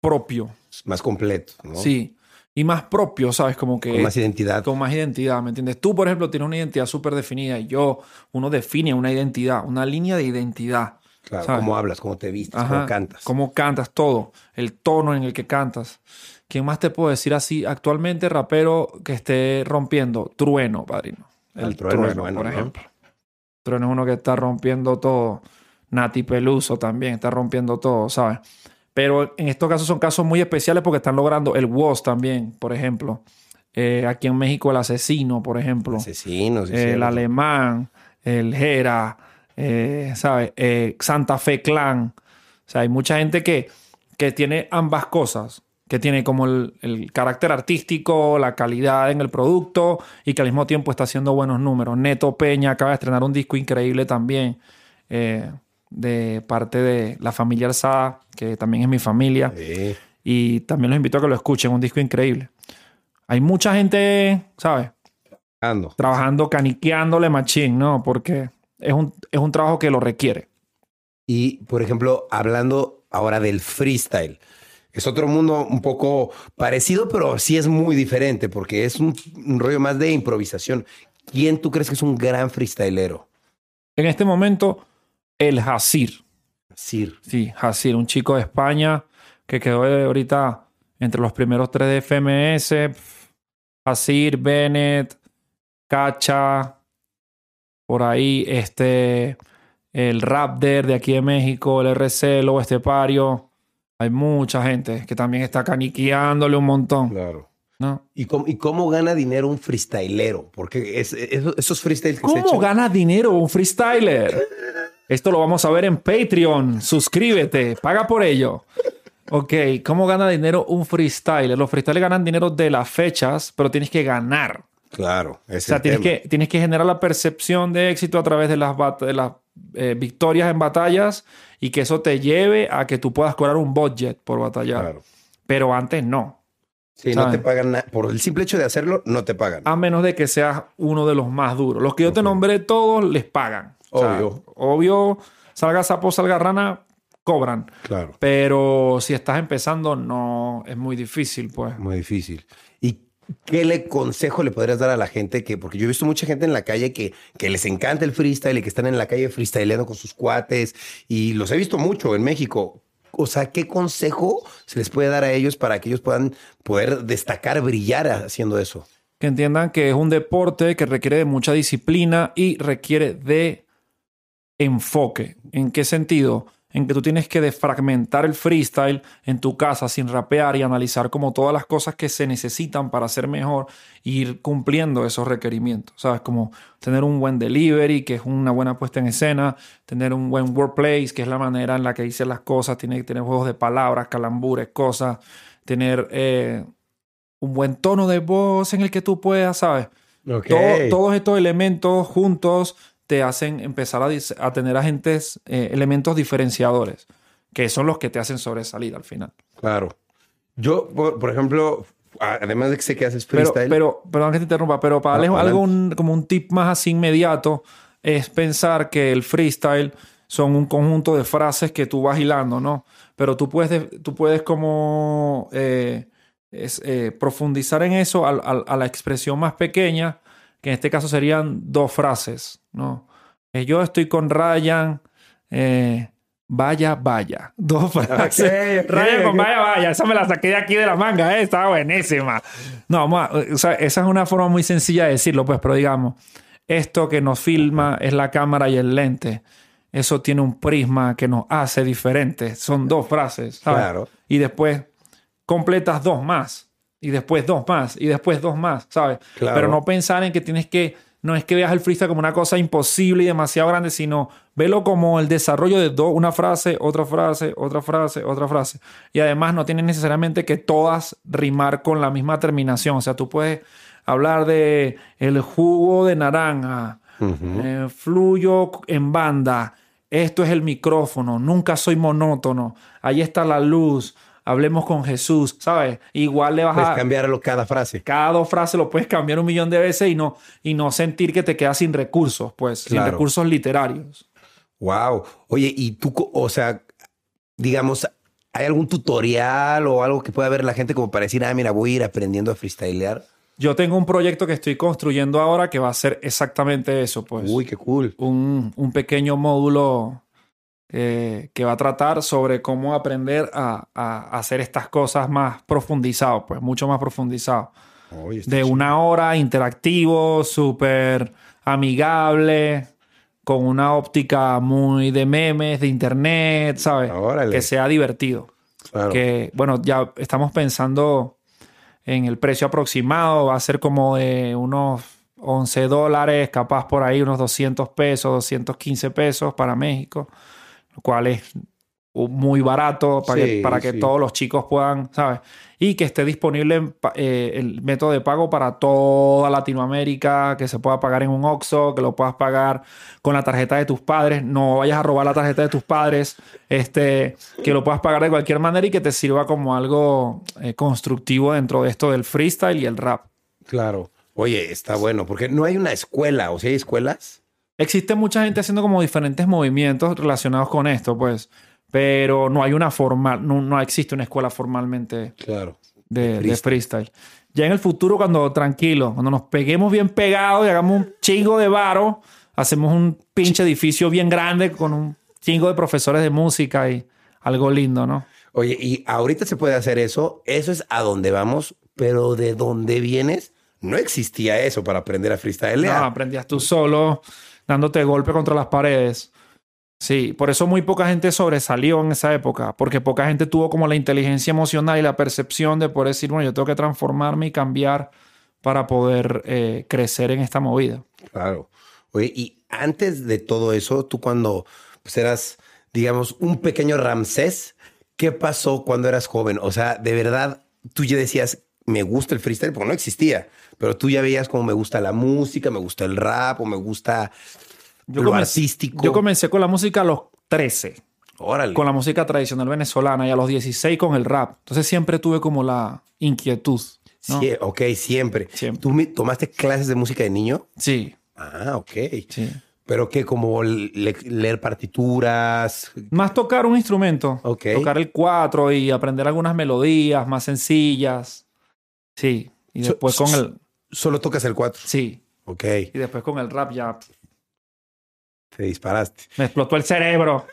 Speaker 1: propio.
Speaker 2: Más completo, ¿no?
Speaker 1: Sí y más propio, ¿sabes? Como que...
Speaker 2: Con más identidad.
Speaker 1: Con más identidad, ¿me entiendes? Tú, por ejemplo, tienes una identidad súper definida y yo, uno define una identidad, una línea de identidad.
Speaker 2: Claro, cómo hablas, cómo te vistes, cómo cantas.
Speaker 1: Cómo cantas, todo. El tono en el que cantas. ¿Quién más te puedo decir así? Actualmente, rapero que esté rompiendo. Trueno, padrino.
Speaker 2: El, trueno, por ejemplo.
Speaker 1: Trueno es uno que está rompiendo todo. Nati Peluso también está rompiendo todo, ¿sabes? Pero en estos casos son casos muy especiales porque están logrando el WOS también, por ejemplo. Eh, aquí en México el asesino, por ejemplo.
Speaker 2: Asesinos.
Speaker 1: el alemán, el Jera, eh, ¿sabes? Eh, Santa Fe Clan. O sea, hay mucha gente que, que tiene ambas cosas. Que tiene como el, el, carácter artístico, la calidad en el producto y que al mismo tiempo está haciendo buenos números. Neto Peña acaba de estrenar un disco increíble también de parte de la familia Alzada, que también es mi familia. Y también los invito a que lo escuchen, un disco increíble. Hay mucha gente, ¿sabes?
Speaker 2: Trabajando.
Speaker 1: Trabajando, caniqueándole machín, ¿no? Porque es un, es un trabajo que lo requiere.
Speaker 2: Y, por ejemplo, hablando ahora del freestyle, es otro mundo un poco parecido, pero sí es muy diferente porque es un, un rollo más de improvisación. ¿Quién tú crees que es un gran freestylero?
Speaker 1: En este momento, el Hasir.
Speaker 2: Hasir.
Speaker 1: Sí, Hasir, un chico de España que quedó ahorita entre los primeros tres de FMS. Hasir, Bennett, Cacha, por ahí, este, el Raptor de aquí de México, el RC, el Estepario. Hay mucha gente que también está caniqueándole un montón.
Speaker 2: Claro. ¿No? ¿Y cómo, ¿Y cómo gana dinero un freestylero? Porque es, esos freestyles que
Speaker 1: ¿Cómo gana dinero un freestyler? Esto lo vamos a ver en Patreon. Suscríbete, paga por ello. Ok, ¿cómo gana dinero un freestyler? Los freestylers ganan dinero de las fechas, pero tienes que ganar.
Speaker 2: Claro,
Speaker 1: o sea, tienes que, tienes que generar la percepción de éxito a través de las, de las eh, victorias en batallas y que eso te lleve a que tú puedas cobrar un budget por batallar. Claro. Pero antes no.
Speaker 2: Sí, no te pagan nada. Por el simple hecho de hacerlo, no te pagan.
Speaker 1: A menos de que seas uno de los más duros. Los que yo te nombré todos les pagan. Obvio. obvio, salga sapo, salga rana, cobran.
Speaker 2: Claro.
Speaker 1: Pero si estás empezando, no, es muy difícil, pues.
Speaker 2: Muy difícil. ¿Y ¿qué le consejo le podrías dar a la gente que, porque yo he visto mucha gente en la calle que, que les encanta el freestyle y que están en la calle freestyleando con sus cuates y los he visto mucho en México. O sea, ¿qué consejo se les puede dar a ellos para que ellos puedan poder destacar, brillar haciendo eso?
Speaker 1: Que entiendan que es un deporte que requiere de mucha disciplina y requiere de enfoque. ¿En qué sentido? en que tú tienes que defragmentar el freestyle en tu casa sin rapear y analizar como todas las cosas que se necesitan para ser mejor e ir cumpliendo esos requerimientos, ¿sabes? Como tener un buen delivery, que es una buena puesta en escena, tener un buen workplace, que es la manera en la que dices las cosas, tiene que tener juegos de palabras, calambures, cosas, tener eh, un buen tono de voz en el que tú puedas, ¿sabes? todos estos elementos juntos te hacen empezar a, tener agentes, eh, elementos diferenciadores, que son los que te hacen sobresalir al final.
Speaker 2: Claro. Yo, por, ejemplo, además de que sé que haces freestyle.
Speaker 1: Pero, pero perdón que te interrumpa, pero para algo como un tip más así inmediato, es pensar que el freestyle son un conjunto de frases que tú vas hilando, ¿no? Pero tú puedes, tú puedes como eh, eh, profundizar en eso a la expresión más pequeña que en este caso serían dos frases, ¿no? Eh, yo estoy con Ryan, eh, vaya, vaya. Dos frases. Ryan con vaya, vaya. Esa me la saqué de aquí de la manga, ¿eh? Estaba buenísima. No, o sea, esa es una forma muy sencilla de decirlo, pues, pero digamos, esto que nos filma es la cámara y el lente. Eso tiene un prisma que nos hace diferentes. Son dos frases, ¿sabes? Claro. Y después completas dos más y después dos más, y después dos más, ¿sabes? Pero no pensar en que tienes que, no es que veas el freestyle como una cosa imposible y demasiado grande, sino velo como el desarrollo de dos, una frase, otra frase, otra frase, otra frase. Y además no tienes necesariamente que todas rimar con la misma terminación. O sea, tú puedes hablar de el jugo de naranja, eh, fluyo en banda, esto es el micrófono, nunca soy monótono, ahí está la luz, hablemos con Jesús, ¿sabes? Igual le vas
Speaker 2: puedes a... cambiarlo cada frase.
Speaker 1: Cada dos frases lo puedes cambiar un millón de veces y no, y no sentir que te quedas sin recursos, pues, sin recursos literarios.
Speaker 2: Wow. Oye, y tú, o sea, digamos, ¿hay algún tutorial o algo que pueda ver la gente como para decir, ah, mira, voy a ir aprendiendo a freestylear?
Speaker 1: Yo tengo un proyecto que estoy construyendo ahora que va a ser exactamente eso, pues.
Speaker 2: Uy, qué cool.
Speaker 1: Un, un pequeño módulo eh, que va a tratar sobre cómo aprender a, hacer estas cosas más profundizado, pues mucho más profundizado. de una hora interactivo, súper amigable, con una óptica muy de memes, de internet, ¿sabes? Que sea divertido. Que, bueno, ya estamos pensando en el precio aproximado, va a ser como de unos 11 dólares, capaz por ahí unos 200 pesos, 215 pesos para México lo cual es muy barato para, que, para que todos los chicos puedan, ¿sabes? Y que esté disponible eh, el método de pago para toda Latinoamérica, que se pueda pagar en un OXXO, que lo puedas pagar con la tarjeta de tus padres, no vayas a robar la tarjeta de tus padres, este, que lo puedas pagar de cualquier manera y que te sirva como algo eh, constructivo dentro de esto del freestyle y el rap.
Speaker 2: Claro. Oye, está bueno, porque no hay una escuela, o sea, hay escuelas.
Speaker 1: Existe mucha gente haciendo como diferentes movimientos relacionados con esto, pues, pero no hay una formal, no, existe una escuela formalmente
Speaker 2: claro,
Speaker 1: de, freestyle. Ya en el futuro, cuando tranquilo, cuando nos peguemos bien pegados y hagamos un chingo de varo, hacemos un pinche edificio bien grande con un chingo de profesores de música y algo lindo, ¿no?
Speaker 2: Oye, y ahorita se puede hacer eso, eso es a donde vamos, pero de dónde vienes, no existía eso para aprender a freestyle.
Speaker 1: No, aprendías tú solo dándote golpe contra las paredes. Sí, por eso muy poca gente sobresalió en esa época, porque poca gente tuvo como la inteligencia emocional y la percepción de poder decir, bueno, yo tengo que transformarme y cambiar para poder eh, crecer en esta movida.
Speaker 2: Claro. Oye, y antes de todo eso, tú cuando pues, eras, digamos, un pequeño Ramsés, ¿qué pasó cuando eras joven? O sea, de verdad, tú ya decías, me gusta el freestyle, porque no existía. Pero tú ya veías como me gusta la música, me gusta el rap o me gusta yo lo artístico.
Speaker 1: Yo comencé con la música a los 13. Órale. Con la música tradicional venezolana y a los 16 con el rap. Entonces siempre tuve como la inquietud.
Speaker 2: Sí, ok, siempre. siempre. ¿Tú tomaste clases de música de niño?
Speaker 1: Sí.
Speaker 2: Ah, ok. Sí. Pero que como leer partituras.
Speaker 1: Más tocar un instrumento. Ok. Tocar el cuatro y aprender algunas melodías más sencillas. Sí. Y
Speaker 2: So-
Speaker 1: después con el...
Speaker 2: Solo tocas el 4.
Speaker 1: Sí.
Speaker 2: Ok,
Speaker 1: Y después con el rap ya
Speaker 2: te disparaste.
Speaker 1: me explotó el cerebro.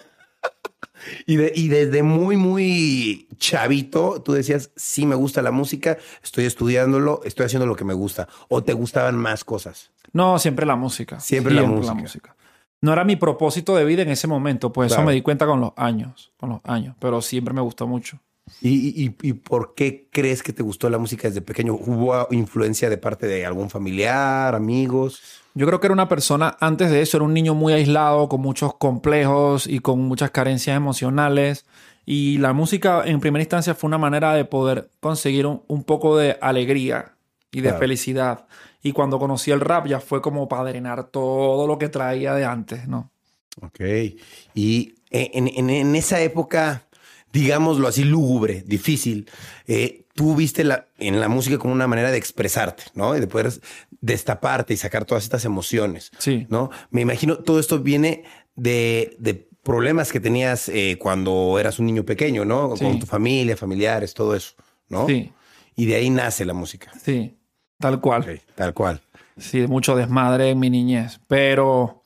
Speaker 2: Y, de- y desde muy, muy chavito, tú decías, sí me gusta la música, estoy estudiándolo, estoy haciendo lo que me gusta. ¿O te gustaban más cosas?
Speaker 1: No, siempre la música.
Speaker 2: Siempre la música.
Speaker 1: No era mi propósito de vida en ese momento, pues
Speaker 2: Claro.
Speaker 1: eso me di cuenta con los años, con los años, pero siempre me gustó mucho.
Speaker 2: ¿Y, y, y por qué crees que te gustó la música desde pequeño? ¿Hubo influencia de parte de algún familiar, amigos?
Speaker 1: Yo creo que era una persona, antes de eso, era un niño muy aislado, con muchos complejos y con muchas carencias emocionales. Y la música, en primera instancia, fue una manera de poder conseguir un, un poco de alegría y de
Speaker 2: Claro.
Speaker 1: felicidad. Y cuando conocí el rap, ya fue como para drenar todo lo que traía de antes, ¿no?
Speaker 2: Ok. Y en, en- en esa época, digámoslo así, lúgubre, difícil, eh, tú viste la, en la música como una manera de expresarte, ¿no? Y de poder destaparte y sacar todas estas emociones,
Speaker 1: Sí.
Speaker 2: ¿no? Me imagino todo esto viene de, de problemas que tenías eh, cuando eras un niño pequeño, ¿no?
Speaker 1: Sí.
Speaker 2: Con tu familia, familiares, todo eso, ¿no?
Speaker 1: Sí,
Speaker 2: Y de ahí nace la música.
Speaker 1: sí, tal cual.
Speaker 2: Tal cual.
Speaker 1: Sí, mucho desmadre en mi niñez, pero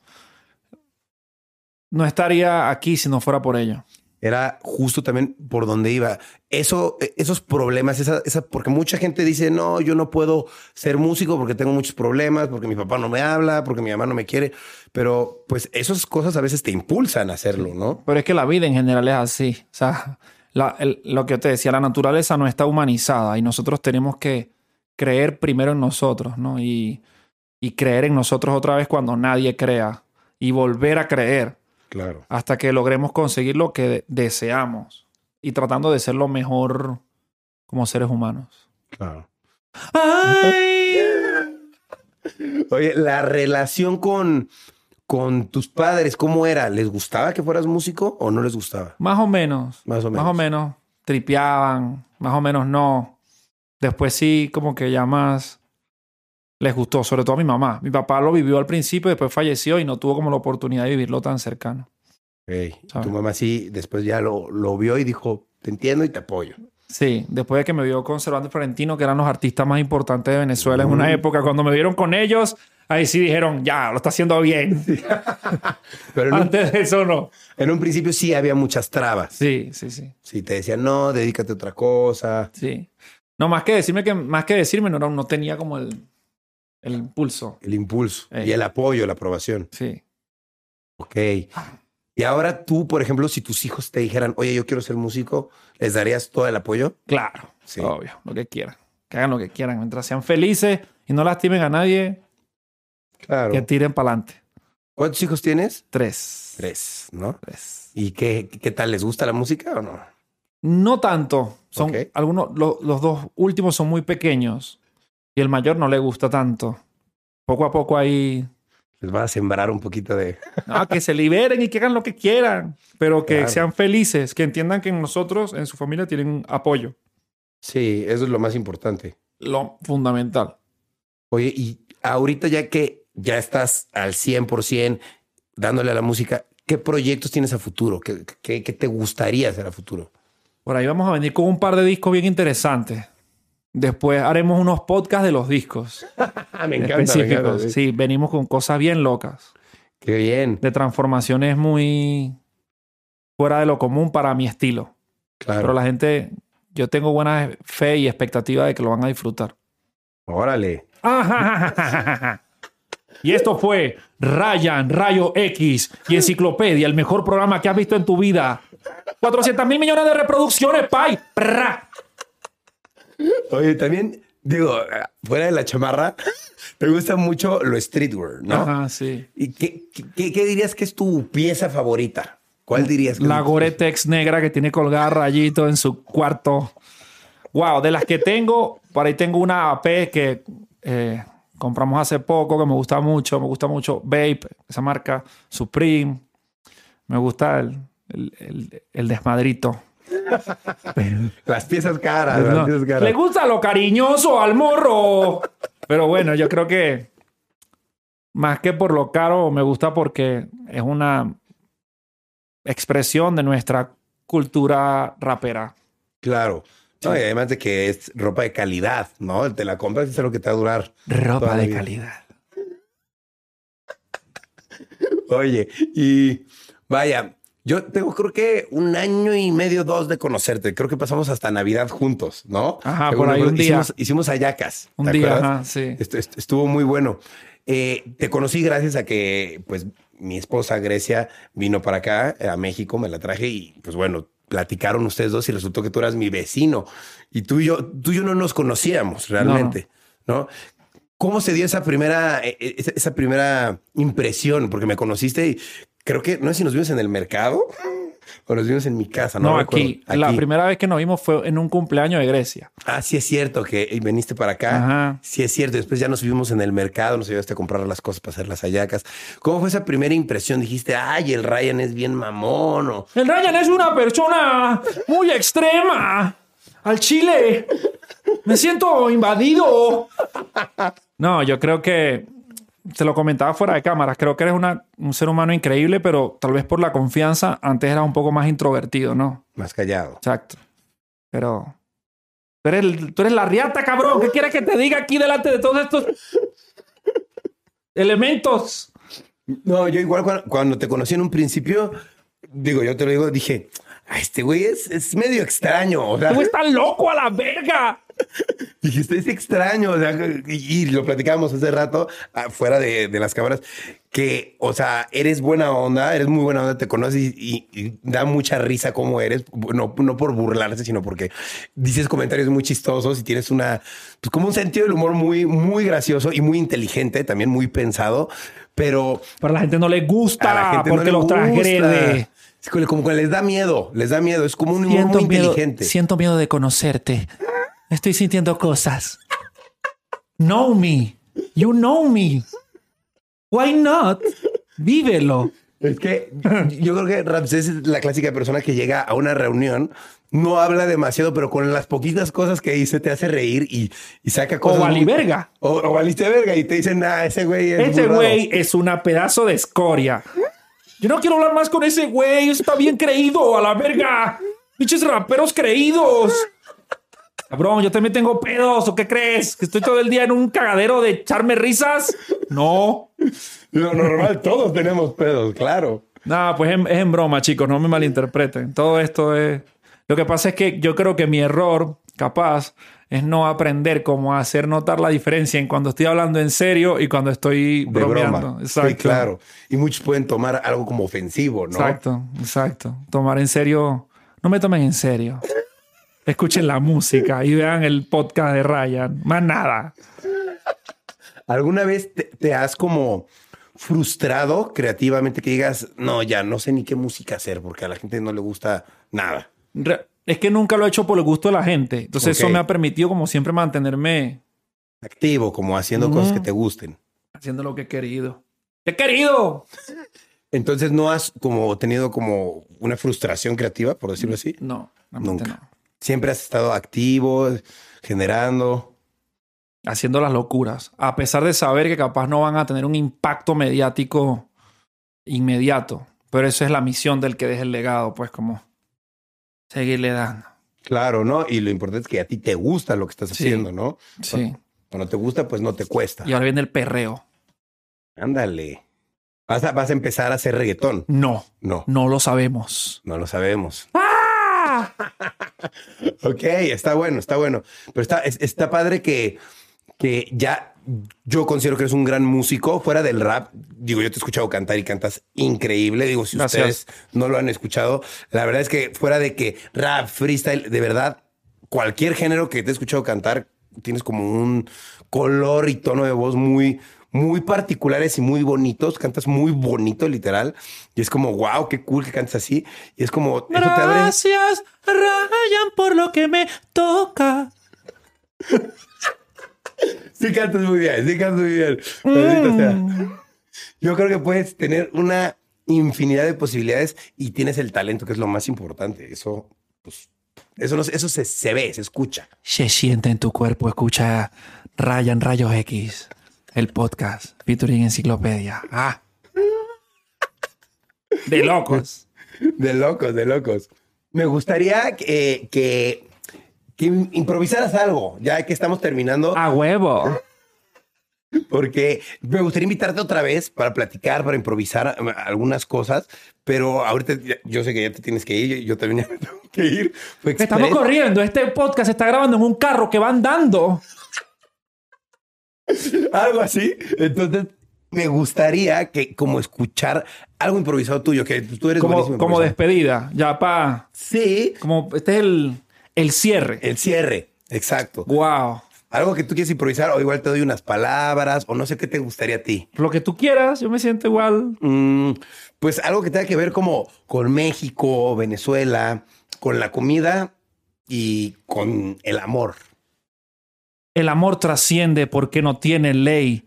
Speaker 1: no estaría aquí si no fuera por ello.
Speaker 2: Era justo también por donde iba. Eso, eh, esos problemas, esa, esa, porque mucha gente dice, no, yo no puedo ser músico porque tengo muchos problemas, porque mi papá no me habla, porque mi mamá no me quiere. Pero pues esas cosas a veces te impulsan a hacerlo, ¿no?
Speaker 1: Pero es que la vida en general es así. O sea, la- lo que te decía, la naturaleza no está humanizada y nosotros tenemos que creer primero en nosotros, ¿no? Y, y creer en nosotros otra vez cuando nadie crea y volver a creer
Speaker 2: Claro.
Speaker 1: hasta que logremos conseguir lo que de- deseamos y tratando de ser lo mejor como seres humanos.
Speaker 2: Claro.
Speaker 1: ¡Ay!
Speaker 2: Oye, la relación con, con tus padres, ¿cómo era? ¿Les gustaba que fueras músico o no les gustaba?
Speaker 1: Más o menos.
Speaker 2: Más o menos.
Speaker 1: Más o menos. Tripeaban, más o menos no. Después sí, como que ya más les gustó, sobre todo a mi mamá. Mi papá lo vivió al principio, después falleció y no tuvo como la oportunidad de vivirlo tan cercano. ¿Sabes?
Speaker 2: Tu mamá sí, después ya lo, lo vio y dijo, te entiendo y te apoyo.
Speaker 1: Sí, después de que me vio con Cervantes Florentino, que eran los artistas más importantes de Venezuela en una época, cuando me vieron con ellos, ahí sí dijeron, ya, lo está haciendo bien.
Speaker 2: Pero en un,
Speaker 1: Antes de eso no.
Speaker 2: en un principio sí había muchas trabas.
Speaker 1: Sí, sí, sí.
Speaker 2: Sí, te decían, no, dedícate a otra cosa.
Speaker 1: Sí. No, más que decirme que, más que decirme, no, no tenía como el, el impulso.
Speaker 2: El impulso
Speaker 1: Ey.
Speaker 2: y el apoyo, la aprobación.
Speaker 1: Sí.
Speaker 2: Ok. Y ahora tú, por ejemplo, si tus hijos te dijeran, oye, yo quiero ser músico, ¿les darías todo el apoyo?
Speaker 1: Claro,
Speaker 2: Sí.
Speaker 1: obvio, lo que quieran. Que hagan lo que quieran. Mientras sean felices y no lastimen a nadie,
Speaker 2: Claro.
Speaker 1: que tiren para adelante.
Speaker 2: ¿Cuántos hijos tienes?
Speaker 1: Tres.
Speaker 2: Tres, ¿no?
Speaker 1: Tres.
Speaker 2: ¿Y qué, qué tal? ¿Les gusta la música o no?
Speaker 1: No tanto. Son algunos, lo- los dos últimos son muy pequeños y el mayor no le gusta tanto. Poco a poco ahí,
Speaker 2: Les va a sembrar un poquito de...
Speaker 1: ah, que se liberen y que hagan lo que quieran, pero que
Speaker 2: Claro.
Speaker 1: sean felices, que entiendan que nosotros, en su familia, tienen apoyo.
Speaker 2: Sí, eso es lo más importante.
Speaker 1: Lo fundamental.
Speaker 2: Oye, y ahorita ya que ya estás al 100% dándole a la música, ¿qué proyectos tienes a futuro? ¿Qué, qué, qué te gustaría hacer a futuro?
Speaker 1: Por ahí vamos a venir con un par de discos bien interesantes. Después haremos unos podcasts de los discos.
Speaker 2: Me
Speaker 1: específicos. Sí, venimos con cosas bien locas,
Speaker 2: Qué bien.
Speaker 1: de transformaciones muy fuera de lo común para mi estilo.
Speaker 2: Claro.
Speaker 1: Pero la gente, yo tengo buena fe y expectativa de que lo van a disfrutar.
Speaker 2: Órale.
Speaker 1: Y esto fue Ryan, Rayo X y Enciclopedia, el mejor programa que has visto en tu vida. 400 mil millones de reproducciones, pay.
Speaker 2: Oye, también, digo, fuera de la chamarra, te gusta mucho lo streetwear, ¿no?
Speaker 1: Ajá, sí.
Speaker 2: ¿Y qué, qué- qué dirías que es tu pieza favorita? ¿Cuál dirías que
Speaker 1: La? Gore-Tex negra que tiene colgada rayito en su cuarto. Wow, de las que tengo, por ahí tengo una AP que eh, compramos hace poco, que me gusta mucho. Me gusta mucho Vape, esa marca, Supreme. Me gusta el, el, el- el desmadrito.
Speaker 2: Las piezas caras, las
Speaker 1: No,
Speaker 2: piezas caras.
Speaker 1: Le gusta lo cariñoso al morro. Pero bueno, yo creo que más que por lo caro, me gusta porque es una expresión de nuestra cultura rapera.
Speaker 2: Claro. No, y además de que es ropa de calidad, ¿no? Te la compras y es lo que te va a durar.
Speaker 1: Ropa de calidad.
Speaker 2: Oye, y vaya, yo tengo creo que un año y medio, dos de conocerte. Creo que pasamos hasta Navidad juntos, ¿no?
Speaker 1: Ajá,
Speaker 2: Según
Speaker 1: por ahí día.
Speaker 2: Hicimos, hicimos ayacas.
Speaker 1: Un
Speaker 2: ¿te
Speaker 1: día,
Speaker 2: acuerdas?
Speaker 1: ajá, sí.
Speaker 2: Estu- est- Estuvo muy bueno. Eh, te conocí gracias a que, pues, mi esposa Grecia vino para acá, eh, a México, me la traje y, pues, bueno, platicaron ustedes dos y resultó que tú eras mi vecino. Y tú y yo, tú y yo no nos conocíamos realmente, ¿no? ¿Cómo se dio esa primera, eh, esa, esa primera impresión? Porque me conociste y creo que, no sé si nos vimos en el mercado o nos vimos en mi casa, ¿no?
Speaker 1: No, aquí. La primera vez que nos vimos fue en un cumpleaños de Grecia.
Speaker 2: Ah, sí es cierto que viniste para acá.
Speaker 1: Ajá.
Speaker 2: Sí es cierto. Después ya nos vimos en el mercado, nos ayudaste a comprar las cosas para hacer las hallacas. ¿Cómo fue esa primera impresión? Dijiste, ay, el Ryan es bien mamón o...
Speaker 1: El Ryan es una persona muy extrema. Al chile. Me siento invadido. No, yo creo que te lo comentaba fuera de cámaras. Creo que eres una- un ser humano increíble, pero tal vez por la confianza antes eras un poco más introvertido, ¿no?
Speaker 2: Más callado.
Speaker 1: Exacto. Pero tú eres, tú eres la riata, cabrón. ¿Qué quieres que te diga aquí delante de todos estos elementos?
Speaker 2: No, yo igual cuando, cuando te conocí en un principio, digo, yo te lo digo, dije, "Ah, este güey es, es medio extraño. O sea,
Speaker 1: Tú estás loco a la verga.
Speaker 2: dijiste, es extraño. O sea, y, lo platicábamos hace rato, ah, fuera de, de las cámaras, que, o sea, eres buena onda, eres muy buena onda, te conoces y, y- y da mucha risa cómo eres. No, no por burlarse, sino porque dices comentarios muy chistosos y tienes una, pues como un sentido del humor muy, muy gracioso y muy inteligente, también muy pensado, pero
Speaker 1: Pero a la gente no le gusta
Speaker 2: a la gente no
Speaker 1: porque
Speaker 2: le
Speaker 1: los transgrede.
Speaker 2: Como, como que les da miedo, les da miedo. Es como un humor muy
Speaker 1: miedo,
Speaker 2: inteligente.
Speaker 1: siento miedo de conocerte. Estoy sintiendo cosas. Know me. You know me. Why not? Vívelo.
Speaker 2: Es que yo creo que Ramsés es la clásica persona que llega a una reunión, no habla demasiado, pero con las poquitas cosas que dice te hace reír y, y saca
Speaker 1: O
Speaker 2: cosas. muy-
Speaker 1: valiverga.
Speaker 2: O, o valiste verga y te dicen, ah, ese güey es.
Speaker 1: Ese
Speaker 2: muy raro".
Speaker 1: güey es una pedazo de escoria. Yo no quiero hablar más con ese güey. Está bien creído a la verga. Bichos raperos creídos. Cabrón, yo también tengo pedos. ¿O qué crees? ¿Que estoy todo el día en un cagadero de echarme risas? No.
Speaker 2: Lo normal, todos tenemos pedos, claro.
Speaker 1: No, pues es, es en broma, chicos. No me malinterpreten. Todo esto es... Lo que pasa es que yo creo que mi error, capaz, es no aprender cómo hacer notar la diferencia en cuando estoy hablando en serio y cuando estoy
Speaker 2: De
Speaker 1: bromeando.
Speaker 2: broma.
Speaker 1: Exacto.
Speaker 2: Sí, claro. Y muchos pueden tomar algo como ofensivo, ¿no?
Speaker 1: Exacto, exacto. Tomar en serio. No me tomen en serio. Escuchen la música y vean el podcast de Ryan. Más nada.
Speaker 2: ¿Alguna vez te, te has como frustrado creativamente que digas, no, ya no sé ni qué música hacer porque a la gente no le gusta nada?
Speaker 1: Re- Es que nunca lo he hecho por el gusto de la gente. Entonces eso me ha permitido como siempre mantenerme
Speaker 2: Activo, como haciendo cosas que te gusten.
Speaker 1: haciendo lo que he querido. ¡He querido!
Speaker 2: Entonces no has como tenido como una frustración creativa, por decirlo así.
Speaker 1: No,
Speaker 2: Nunca.
Speaker 1: no.
Speaker 2: Siempre has estado activo, generando.
Speaker 1: Haciendo las locuras. A pesar de saber que capaz no van a tener un impacto mediático inmediato. Pero esa es la misión del que deja el legado, pues como seguirle dando.
Speaker 2: Claro, ¿no? Y lo importante es que a ti te gusta lo que estás
Speaker 1: Sí.
Speaker 2: haciendo, ¿no?
Speaker 1: Sí.
Speaker 2: Cuando te gusta, pues no te cuesta.
Speaker 1: Y ahora viene el perreo.
Speaker 2: Ándale. Vas a, vas a empezar a hacer reggaetón.
Speaker 1: No,
Speaker 2: No,
Speaker 1: no lo sabemos.
Speaker 2: no lo sabemos.
Speaker 1: ¡Ah!
Speaker 2: Ok, está bueno, está bueno. Pero está, es- está padre que, que ya yo considero que eres un gran músico fuera del rap. Digo, yo te he escuchado cantar y cantas increíble. Digo, si
Speaker 1: Gracias.
Speaker 2: ustedes no lo han escuchado, la verdad es que fuera de que rap, freestyle, de verdad, cualquier género que te he escuchado cantar, tienes como un color y tono de voz muy, muy particulares y muy bonitos. Cantas muy bonito, literal. Y es como, wow, qué cool que cantas así. Y es como, eso te abre.
Speaker 1: Gracias, Ryan, por lo que me toca.
Speaker 2: Sí cantas muy bien, sí cantas muy bien. Sea. Yo creo que puedes tener una infinidad de posibilidades y tienes el talento, que es lo más importante. Eso, pues, eso, no, eso se, se ve, se escucha.
Speaker 1: Se siente en tu cuerpo, escucha Ryan Rayos X, el podcast featuring enciclopedia. Ah. De locos.
Speaker 2: De locos, de locos. Me gustaría que, que que improvisaras algo, ya que estamos terminando.
Speaker 1: A huevo.
Speaker 2: Porque me gustaría invitarte otra vez para platicar, para improvisar um, algunas cosas, pero ahorita yo sé que ya te tienes que ir, yo también ya me tengo que ir. Fue
Speaker 1: Estamos corriendo. Este podcast se está grabando en un carro que va andando.
Speaker 2: algo así. Entonces, me gustaría que como escuchar algo improvisado tuyo, que tú eres
Speaker 1: Como,
Speaker 2: buenísimo
Speaker 1: como despedida. Ya pa.
Speaker 2: Sí,
Speaker 1: Como este es el, el cierre.
Speaker 2: el cierre, exacto.
Speaker 1: Wow.
Speaker 2: Algo que tú quieres improvisar o igual te doy unas palabras o no sé qué te gustaría a ti.
Speaker 1: Lo que tú quieras, yo me siento igual.
Speaker 2: Mm, pues algo que tenga que ver como con México, Venezuela, con la comida y con el amor.
Speaker 1: El amor trasciende porque no tiene ley.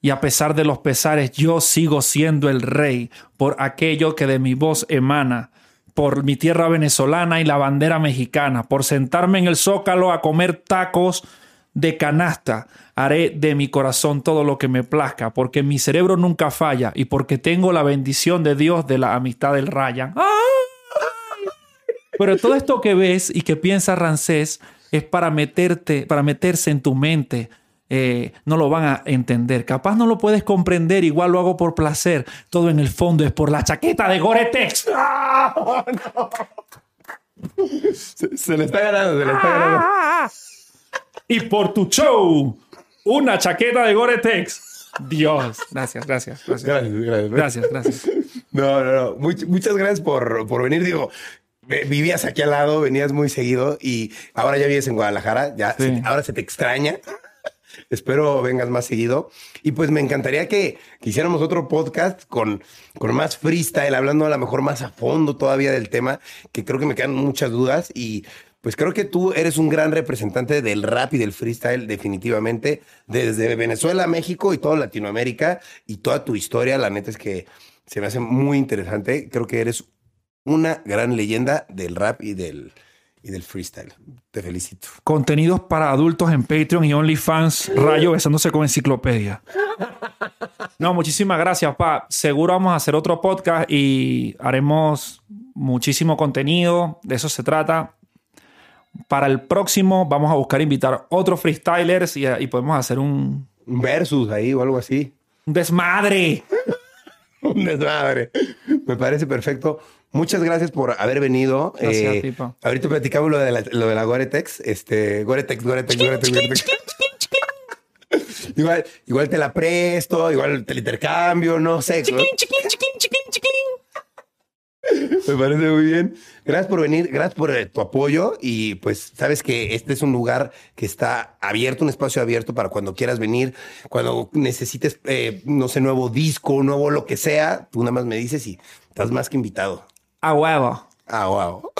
Speaker 1: Y a pesar de los pesares, yo sigo siendo el rey por aquello que de mi voz emana, por mi tierra venezolana y la bandera mexicana, por sentarme en el zócalo a comer tacos de canasta. Haré de mi corazón todo lo que me plazca, porque mi cerebro nunca falla y porque tengo la bendición de Dios de la amistad del Ryan. ¡Ay! Pero todo esto que ves y que piensa Rancés es para meterte, para meterse en tu mente. Eh, no lo van a entender. Capaz no lo puedes comprender, igual lo hago por placer. Todo en el fondo es por la chaqueta de Gore-Tex.
Speaker 2: Se, se le está ganando, se le está ganando.
Speaker 1: Y por tu show, una chaqueta de Gore-Tex. Dios. Gracias, gracias, gracias.
Speaker 2: Gracias, gracias.
Speaker 1: Gracias, gracias.
Speaker 2: No, no, no. Much- muchas gracias por, por venir. Digo, vivías aquí al lado, venías muy seguido y ahora ya vives en Guadalajara. Ya,
Speaker 1: Sí.
Speaker 2: se- ahora se te extraña. Espero vengas más seguido. Y pues me encantaría que, que hiciéramos otro podcast con, con más freestyle, hablando a lo mejor más a fondo todavía del tema, que creo que me quedan muchas dudas. Y pues creo que tú eres un gran representante del rap y del freestyle, definitivamente, desde Venezuela, México y toda Latinoamérica. Y toda tu historia, la neta es que se me hace muy interesante. Creo que eres una gran leyenda del rap y del, y del freestyle. Te felicito.
Speaker 1: Contenidos para adultos en Patreon y OnlyFans. Rayo besándose con enciclopedia. No, muchísimas gracias, pa. Seguro vamos a hacer otro podcast y haremos muchísimo contenido. De eso se trata. Para el próximo vamos a buscar invitar otros freestylers y, y podemos hacer un,
Speaker 2: Un versus ahí o algo así.
Speaker 1: un desmadre.
Speaker 2: Un desmadre. Me parece perfecto. Muchas gracias por haber venido. Eh,
Speaker 1: Gracias a ti, pa.
Speaker 2: ahorita platicamos lo de la, lo de la Gore-Tex. Este, Gore-Tex, Gore-Tex, Gore-Tex, Gore-Tex. igual, igual te la presto, igual te la intercambio, no sé. Me parece muy bien. Gracias por venir, gracias por eh, tu apoyo y pues sabes que este es un lugar que está abierto, un espacio abierto para cuando quieras venir, cuando necesites, eh, no sé, nuevo disco, nuevo lo que sea, tú nada más me dices y estás más que invitado.
Speaker 1: A huevo.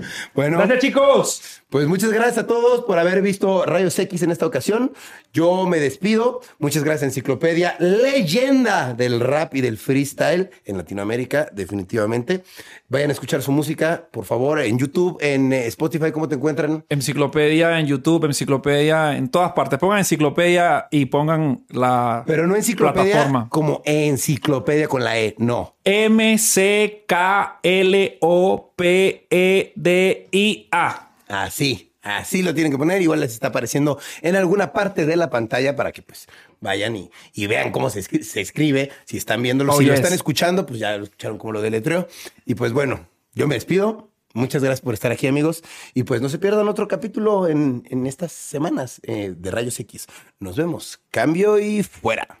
Speaker 2: Bueno,
Speaker 1: Gracias, chicos.
Speaker 2: pues muchas gracias a todos por haber visto Rayos X en esta ocasión. Yo me despido. Muchas gracias, Enciclopedia, leyenda del rap y del freestyle en Latinoamérica, definitivamente. Vayan a escuchar su música, por favor, en YouTube, en eh, Spotify, ¿cómo te encuentran?
Speaker 1: Enciclopedia en YouTube, enciclopedia en todas partes. Pongan enciclopedia y pongan la
Speaker 2: Pero no enciclopedia
Speaker 1: plataforma.
Speaker 2: como enciclopedia con la E, no.
Speaker 1: M-C-K-L-O-P-E-D-I-A.
Speaker 2: Así, así lo tienen que poner. Igual les está apareciendo en alguna parte de la pantalla para que pues vayan y, y vean cómo se, escri- se escribe. Si están viéndolo,
Speaker 1: Oh,
Speaker 2: si lo están escuchando, pues ya lo escucharon como lo deletreo. Y pues bueno, yo me despido. Muchas gracias por estar aquí, amigos. Y pues no se pierdan otro capítulo en, en estas semanas eh, de Rayos X. Nos vemos. Cambio y fuera.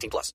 Speaker 3: 18 plus.